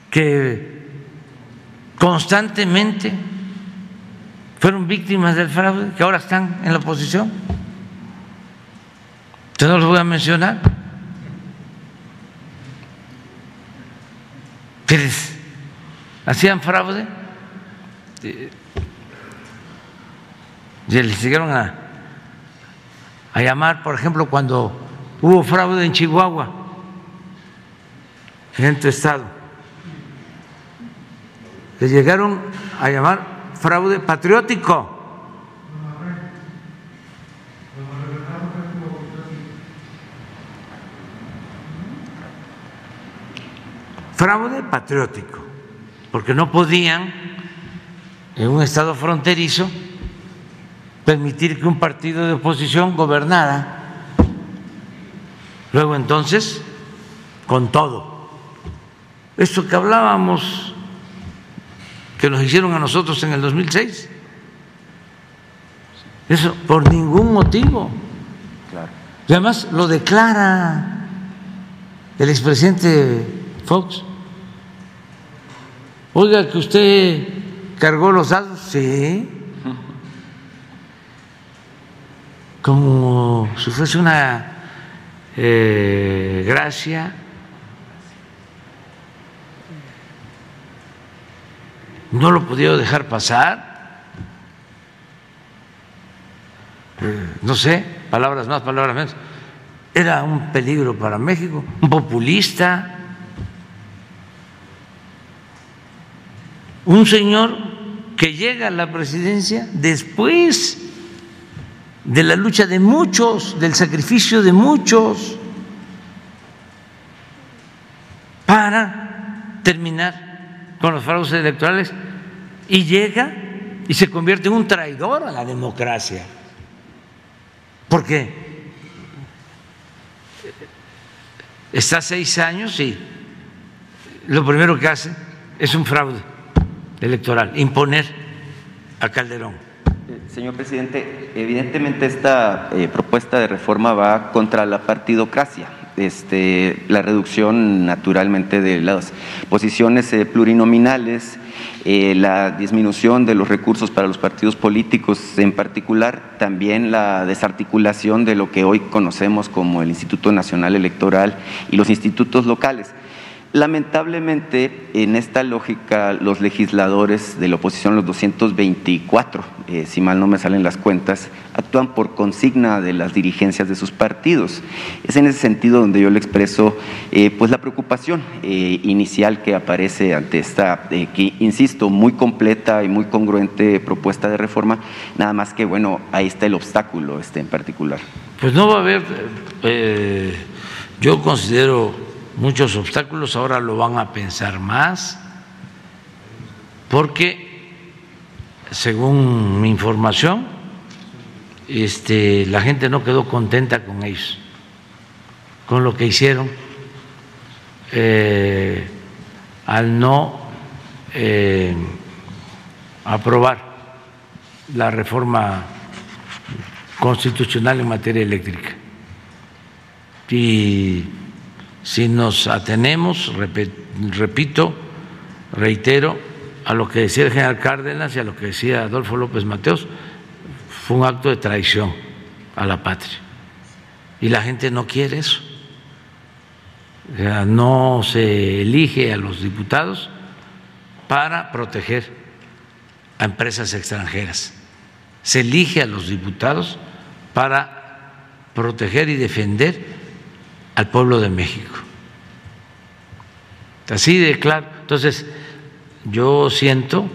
S1: que constantemente fueron víctimas del fraude, que ahora están en la oposición. Yo no los voy a mencionar. Quienes hacían fraude eh, y les siguieron a a llamar, por ejemplo, cuando hubo fraude en Chihuahua, en tu estado. Le llegaron a llamar fraude patriótico. Fraude patriótico, porque no podían en un estado fronterizo permitir que un partido de oposición gobernara. Luego entonces, con todo. Esto que hablábamos, que nos hicieron a nosotros en el 2006, eso por ningún motivo. Y además lo declara el expresidente Fox. Oiga, que usted cargó los datos, sí. como si fuese una eh, gracia. No lo podía dejar pasar. Eh, no sé, palabras más, palabras menos. Era un peligro para México, un populista, un señor que llega a la presidencia después de la lucha de muchos, del sacrificio de muchos, para terminar con los fraudes electorales y llega y se convierte en un traidor a la democracia. Porque está seis años y lo primero que hace es un fraude electoral, imponer a Calderón.
S8: Señor presidente, evidentemente esta eh, propuesta de reforma va contra la partidocracia. Este, la reducción naturalmente de las posiciones eh, plurinominales, eh, la disminución de los recursos para los partidos políticos, en particular también la desarticulación de lo que hoy conocemos como el Instituto Nacional Electoral y los institutos locales. Lamentablemente, en esta lógica, los legisladores de la oposición, los 224, eh, si mal no me salen las cuentas, actúan por consigna de las dirigencias de sus partidos. Es en ese sentido donde yo le expreso eh, pues la preocupación eh, inicial que aparece ante esta, que insisto, muy completa y muy congruente propuesta de reforma, nada más que, bueno, ahí está el obstáculo este en particular.
S1: Pues no va a haber, yo considero muchos obstáculos, ahora lo van a pensar más, porque según mi información, este, la gente no quedó contenta con ellos, con lo que hicieron eh, al no eh, aprobar la reforma constitucional en materia eléctrica. Y si nos atenemos, repito, reitero, a lo que decía el general Cárdenas y a lo que decía Adolfo López Mateos, fue un acto de traición a la patria. Y la gente no quiere eso. no se elige a los diputados para proteger a empresas extranjeras. Se elige a los diputados para proteger y defender al pueblo de México. Así de claro. Entonces, yo siento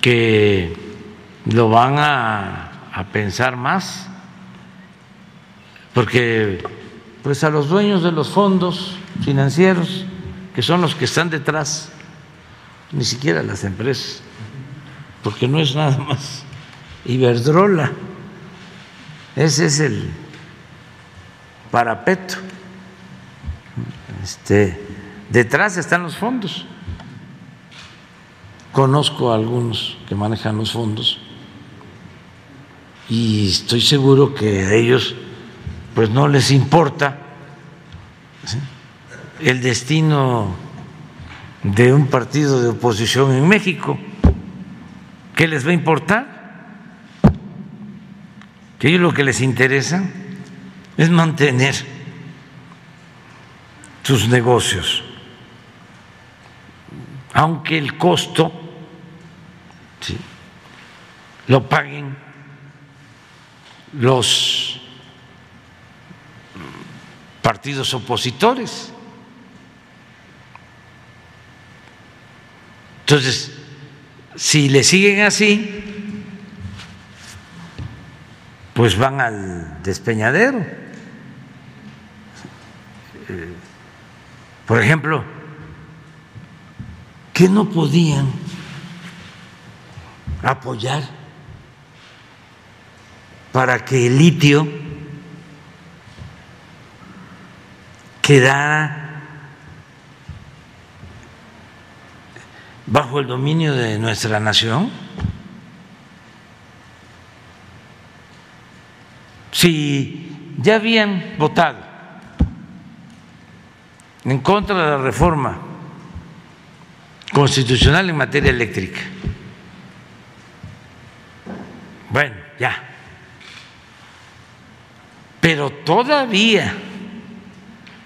S1: que lo van a, pensar más porque pues a los dueños de los fondos financieros, que son los que están detrás, ni siquiera las empresas, porque no es nada más Iberdrola, ese es el parapeto. Este, detrás están los fondos. Conozco a algunos que manejan los fondos y estoy seguro que a ellos pues no les importa el destino de un partido de oposición en México. ¿Qué les va a importar? Que ellos lo que les interesa es mantener sus negocios, aunque el costo lo paguen los partidos opositores. Entonces, si le siguen así, pues van al despeñadero. Por ejemplo, que no podían apoyar para que el litio quedara bajo el dominio de nuestra nación? Si ya habían votado en contra de la reforma constitucional en materia eléctrica, bueno, ya, pero todavía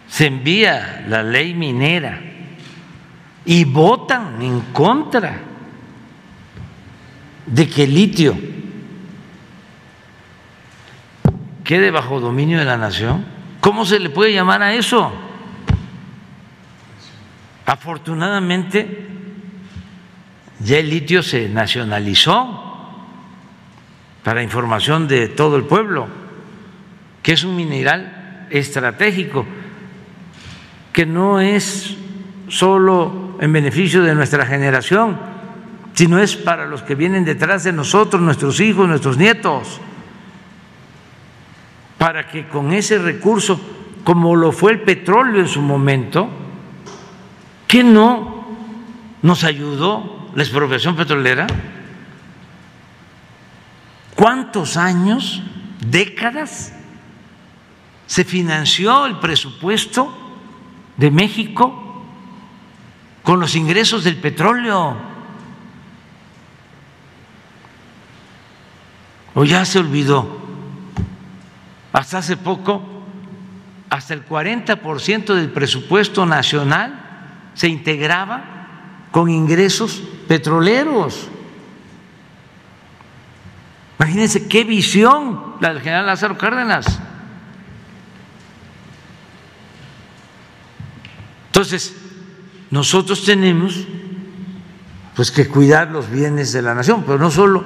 S1: se envía la ley minera y votan en contra de que el litio quede bajo dominio de la nación, ¿cómo se le puede llamar a eso? Afortunadamente, ya el litio se nacionalizó para información de todo el pueblo, que es un mineral estratégico que no es solo en beneficio de nuestra generación, sino es para los que vienen detrás de nosotros, nuestros hijos, nuestros nietos, para que con ese recurso, como lo fue el petróleo en su momento, que no nos ayudó la expropiación petrolera? ¿Cuántos años, décadas, se financió el presupuesto de México con los ingresos del petróleo. ¿O ya se olvidó? Hasta hace poco, hasta el 40% del presupuesto nacional se integraba con ingresos petroleros. Imagínense qué visión la del general Lázaro Cárdenas. Entonces, nosotros tenemos pues que cuidar los bienes de la nación, pero no solo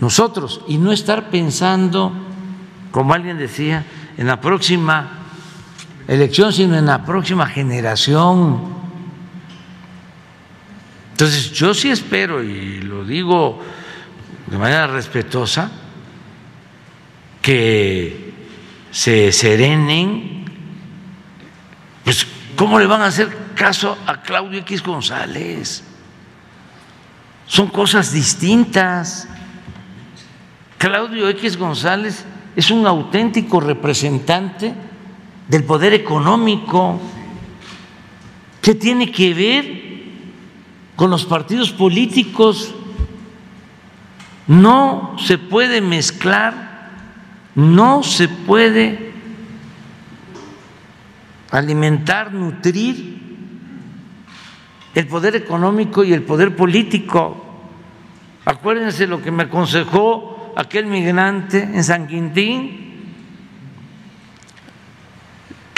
S1: nosotros, y no estar pensando, como alguien decía, en la próxima elección, sino en la próxima generación. Entonces, yo sí espero, y lo digo de manera respetuosa, que se serenen, pues ¿Cómo le van a hacer caso a Claudio X González? Son cosas distintas. Claudio X González es un auténtico representante del poder económico. ¿Qué tiene que ver con los partidos políticos? No se puede mezclar, no se puede alimentar, nutrir el poder económico y el poder político. Acuérdense lo que me aconsejó aquel migrante en San Quintín,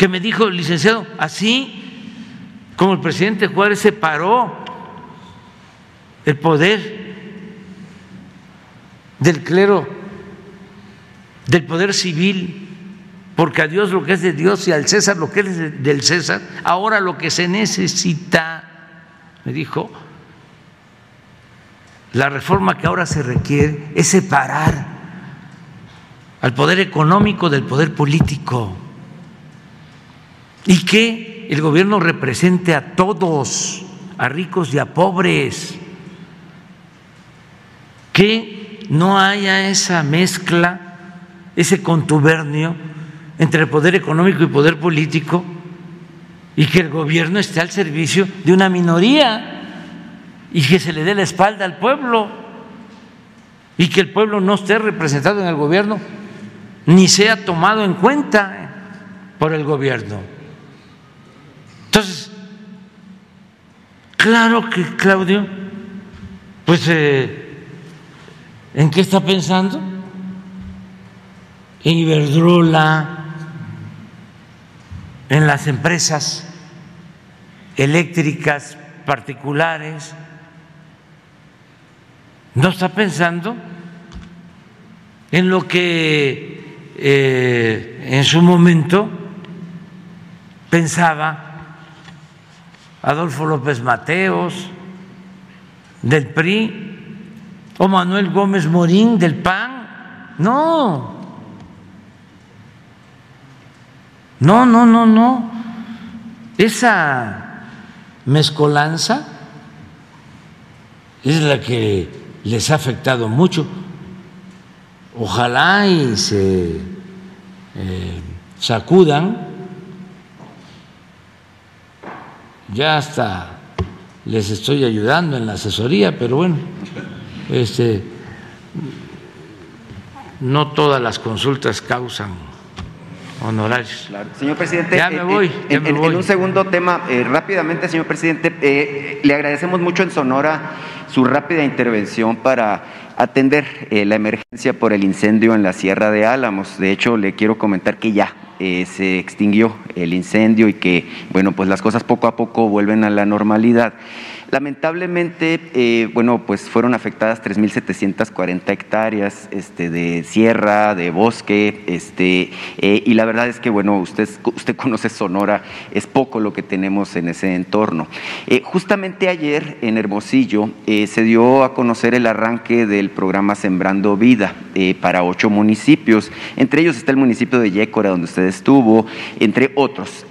S1: que me dijo, licenciado, así como el presidente Juárez separó el poder del clero, del poder civil, porque a Dios lo que es de Dios y al César lo que es del César. Ahora lo que se necesita, me dijo, la reforma que ahora se requiere es separar al poder económico del poder político y que el gobierno represente a todos, a ricos y a pobres, que no haya esa mezcla, ese contubernio entre el poder económico y poder político y que el gobierno esté al servicio de una minoría y que se le dé la espalda al pueblo y que el pueblo no esté representado en el gobierno ni sea tomado en cuenta por el gobierno. Entonces, claro que Claudio, pues, eh, ¿en qué está pensando? En Iberdrola, en las empresas eléctricas particulares, no está pensando en lo que eh, en su momento pensaba Adolfo López Mateos del PRI o Manuel Gómez Morín del PAN. No, No, no, no, no. Esa mezcolanza es la que les ha afectado mucho. Ojalá y se eh, sacudan. Ya hasta les estoy ayudando en la asesoría, pero bueno, este, no todas las consultas causan honorarios.
S8: Señor presidente,
S1: ya me eh, voy,
S8: eh, en, un segundo tema, eh, rápidamente, señor presidente, le agradecemos mucho en Sonora su rápida intervención para atender la emergencia por el incendio en la Sierra de Álamos. De hecho, le quiero comentar que ya se extinguió el incendio y que, bueno, pues las cosas poco a poco vuelven a la normalidad. Lamentablemente, eh, bueno, pues fueron afectadas 3.740 hectáreas este, de sierra, de bosque, este, eh, y la verdad es que, bueno, usted, usted conoce Sonora, es poco lo que tenemos en ese entorno. Eh, justamente ayer en Hermosillo se dio a conocer el arranque del programa Sembrando Vida para ocho municipios, entre ellos está el municipio de Yécora, donde usted estuvo, entre otros.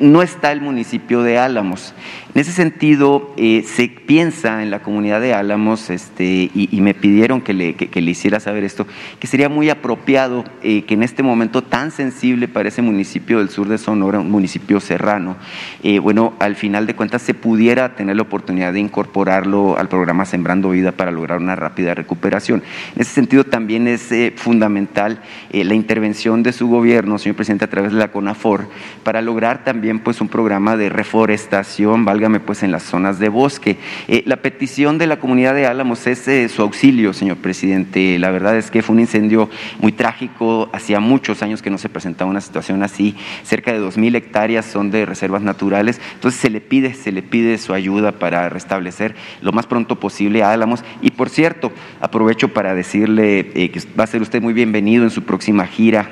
S8: no está el municipio de Álamos. En ese sentido, eh, se piensa en la comunidad de Álamos, este, y, me pidieron que le, le, hiciera saber esto, que sería muy apropiado eh, que en este momento tan sensible para ese municipio del sur de Sonora, un municipio serrano, eh, bueno, al final de cuentas se pudiera tener la oportunidad de incorporarlo al programa Sembrando Vida para lograr una rápida recuperación. En ese sentido también es fundamental la intervención de su gobierno, señor presidente, a través de la CONAFOR, para lograr también pues un programa de reforestación, valga pues en las zonas de bosque. Eh, la petición de la comunidad de Álamos es eh, su auxilio, señor presidente. La verdad es que fue un incendio muy trágico, hacía muchos años que no se presentaba una situación así, cerca de dos mil hectáreas son de reservas naturales, entonces se le pide, se le pide su ayuda para restablecer lo más pronto posible a Álamos. Y por cierto, aprovecho para decirle eh, que va a ser usted muy bienvenido en su próxima gira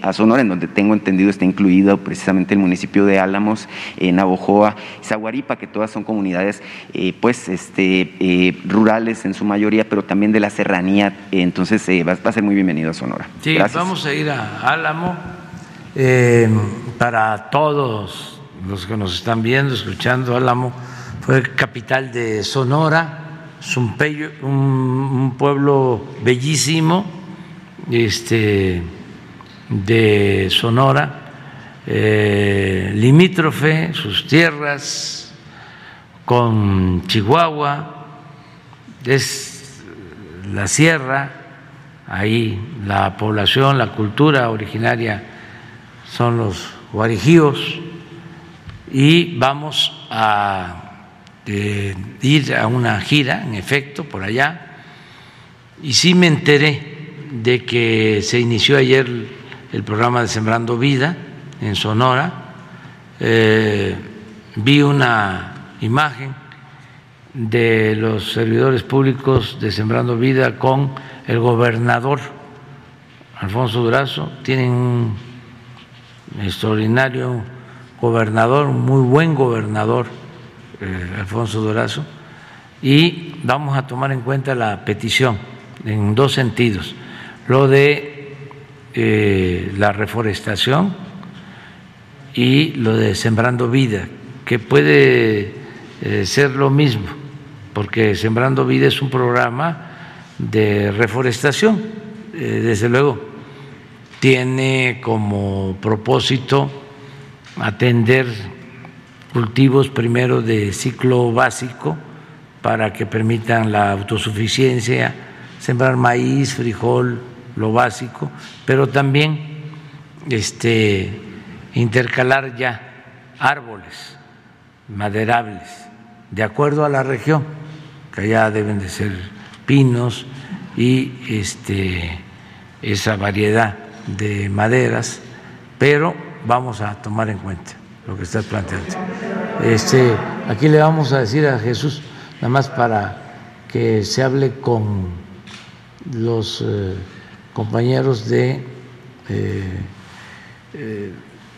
S8: a Sonora, en donde tengo entendido está incluido precisamente el municipio de Álamos, en Navojoa, Zaguaripa, que todas son comunidades eh, pues este, eh, rurales en su mayoría, pero también de la serranía. Entonces eh, va, a ser muy bienvenido a Sonora.
S1: Sí, vamos a ir a Álamo para todos los que nos están viendo, escuchando. Álamo fue capital de Sonora, es un, un, pueblo bellísimo este, de Sonora. limítrofe, sus tierras con Chihuahua, es la sierra, ahí la población, la cultura originaria son los guarijíos y vamos a eh, ir a una gira, en efecto, por allá, y sí me enteré de que se inició ayer el programa de Sembrando Vida en Sonora, eh, vi una imagen de los servidores públicos de Sembrando Vida con el gobernador Alfonso Durazo. Tienen un extraordinario gobernador, muy buen gobernador, eh, Alfonso Durazo, y vamos a tomar en cuenta la petición en dos sentidos. Lo de eh, la reforestación y lo de Sembrando Vida, que puede eh, ser lo mismo, porque Sembrando Vida es un programa de reforestación, desde luego. Tiene como propósito atender cultivos primero de ciclo básico para que permitan la autosuficiencia, sembrar maíz, frijol, lo básico, pero también este, intercalar ya árboles maderables de acuerdo a la región, que allá deben de ser pinos y este, esa variedad de maderas, pero vamos a tomar en cuenta lo que estás planteando. Este, aquí le vamos a decir a Jesús, nada más para que se hable con los eh, compañeros de eh, eh,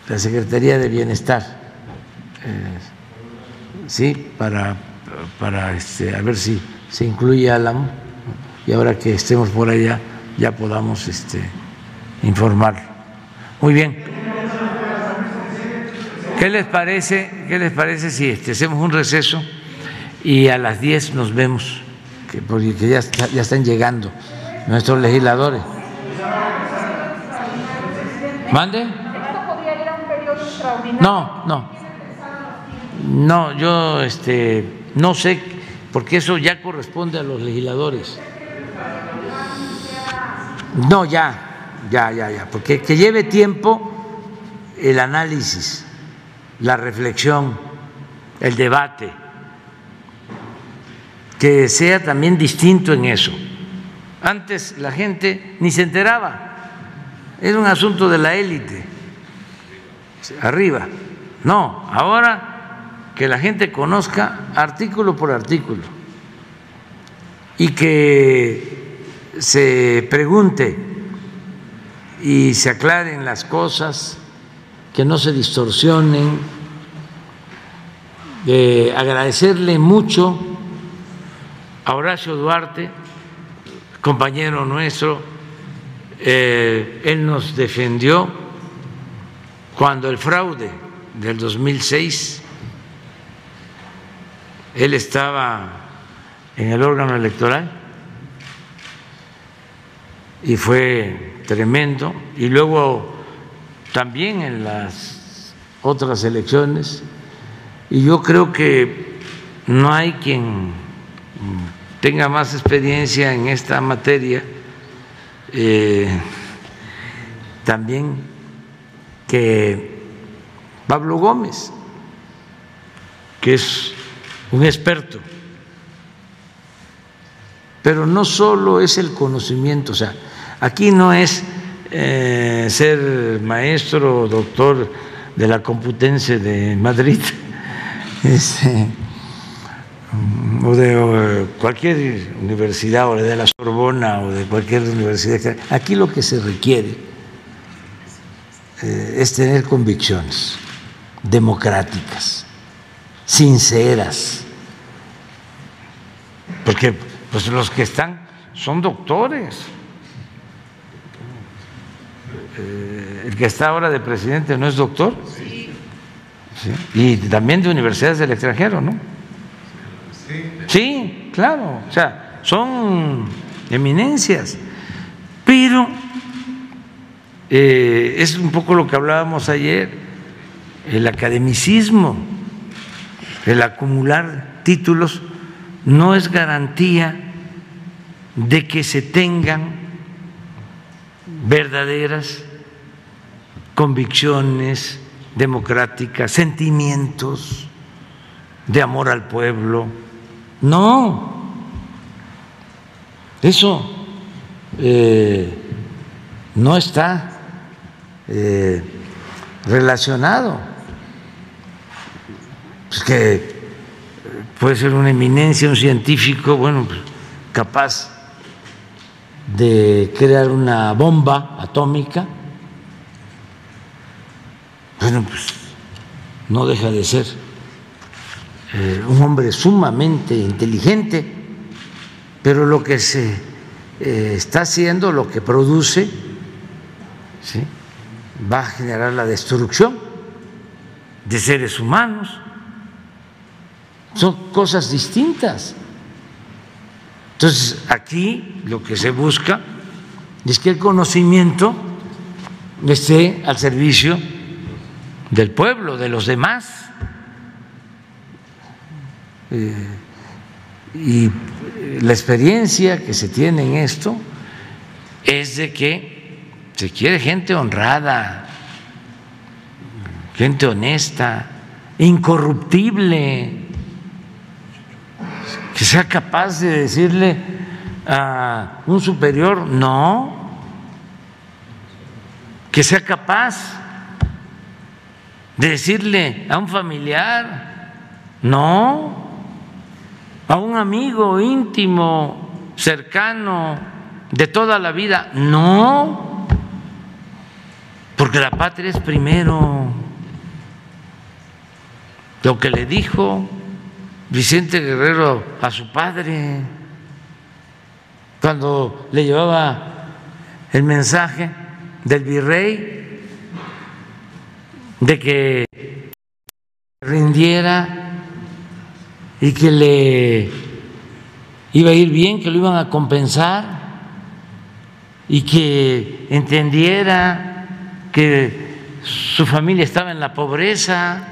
S1: la Secretaría de Bienestar, sí, para, para este, a ver si se incluye Álamo y ahora que estemos por allá ya podamos este, informar. Muy bien. ¿Qué les parece, qué les parece si este, hacemos un receso y a las 10 nos vemos? porque ya, ya están llegando nuestros legisladores. ¿Mande? No, no. No, yo este, no sé, porque eso ya corresponde a los legisladores. No, ya, ya, ya, ya, porque que lleve tiempo el análisis la reflexión, el debate, que sea también distinto en eso. Antes la gente ni se enteraba, era un asunto de la élite, arriba. No, ahora que la gente conozca artículo por artículo y que se pregunte y se aclaren las cosas, que no se distorsionen, de agradecerle mucho a Horacio Duarte, compañero nuestro, eh, él nos defendió cuando el fraude del 2006, él estaba en el órgano electoral y fue tremendo, y luego también en las otras elecciones, y yo creo que no hay quien tenga más experiencia en esta materia, eh, también que Pablo Gómez, que es un experto, pero no solo es el conocimiento, o sea, aquí no es eh, ser maestro o doctor de la Complutense de Madrid este, o de cualquier universidad o de la Sorbona o de cualquier universidad. Aquí lo que se requiere eh, es tener convicciones democráticas, sinceras, porque pues los que están son doctores. Eh, el que está ahora de presidente no es doctor. Sí. Y también de universidades del extranjero, ¿no? Sí, claro. O sea, son eminencias. Pero eh, es un poco lo que hablábamos ayer, el academicismo, el acumular títulos no es garantía de que se tengan verdaderas convicciones democráticas, sentimientos de amor al pueblo. No, eso eh, no está eh, relacionado. Pues que puede ser una eminencia, un científico, bueno, pues, capaz de crear una bomba atómica bueno, pues no deja de ser eh, un hombre sumamente inteligente, pero lo que se eh, está haciendo, lo que produce, va a generar la destrucción de seres humanos. Son cosas distintas. Entonces, aquí lo que se busca es que el conocimiento esté al servicio del pueblo, de los demás. Eh, y la experiencia que se tiene en esto es de que se quiere gente honrada, gente honesta, incorruptible, que sea capaz de decirle a un superior no, que sea capaz de decirle a un familiar no, a un amigo íntimo, cercano, de toda la vida, no, porque la patria es primero. Lo que le dijo Vicente Guerrero a su padre cuando le llevaba el mensaje del virrey de que rindiera y que le iba a ir bien, que lo iban a compensar y que entendiera que su familia estaba en la pobreza.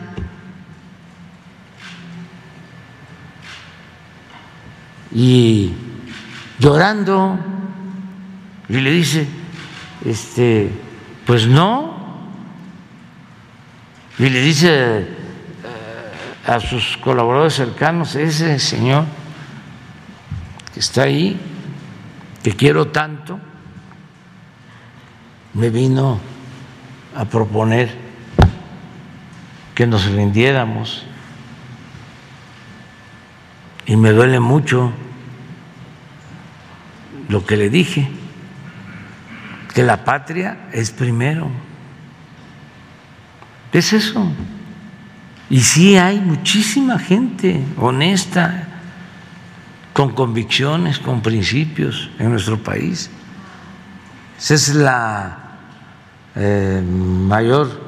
S1: Y llorando, y le dice, este, pues no, y le dice eh, a sus colaboradores cercanos, ese señor que está ahí, que quiero tanto, me vino a proponer que nos rindiéramos y me duele mucho lo que le dije, que la patria es primero. Es eso. Y sí hay muchísima gente honesta, con convicciones, con principios en nuestro país. Esa es la eh, mayor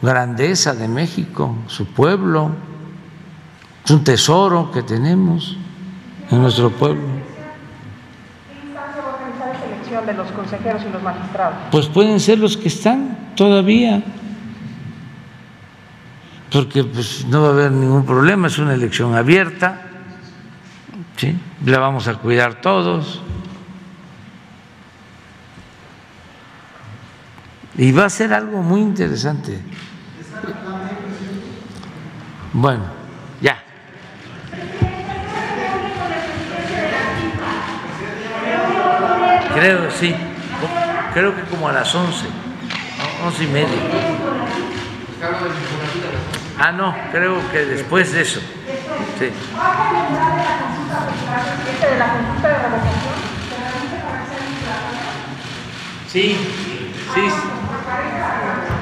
S1: grandeza de México, su pueblo. Es un tesoro que tenemos en nuestro pueblo.
S9: de los consejeros y los magistrados?
S1: Pues pueden ser los que están todavía, porque pues no va a haber ningún problema, es una elección abierta, ¿sí? la vamos a cuidar todos. Y va a ser algo muy interesante. Bueno, Creo, sí. Creo que como a las once, once y media. Ah, no, creo que después de eso. Sí. Sí, sí.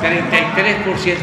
S1: 33%.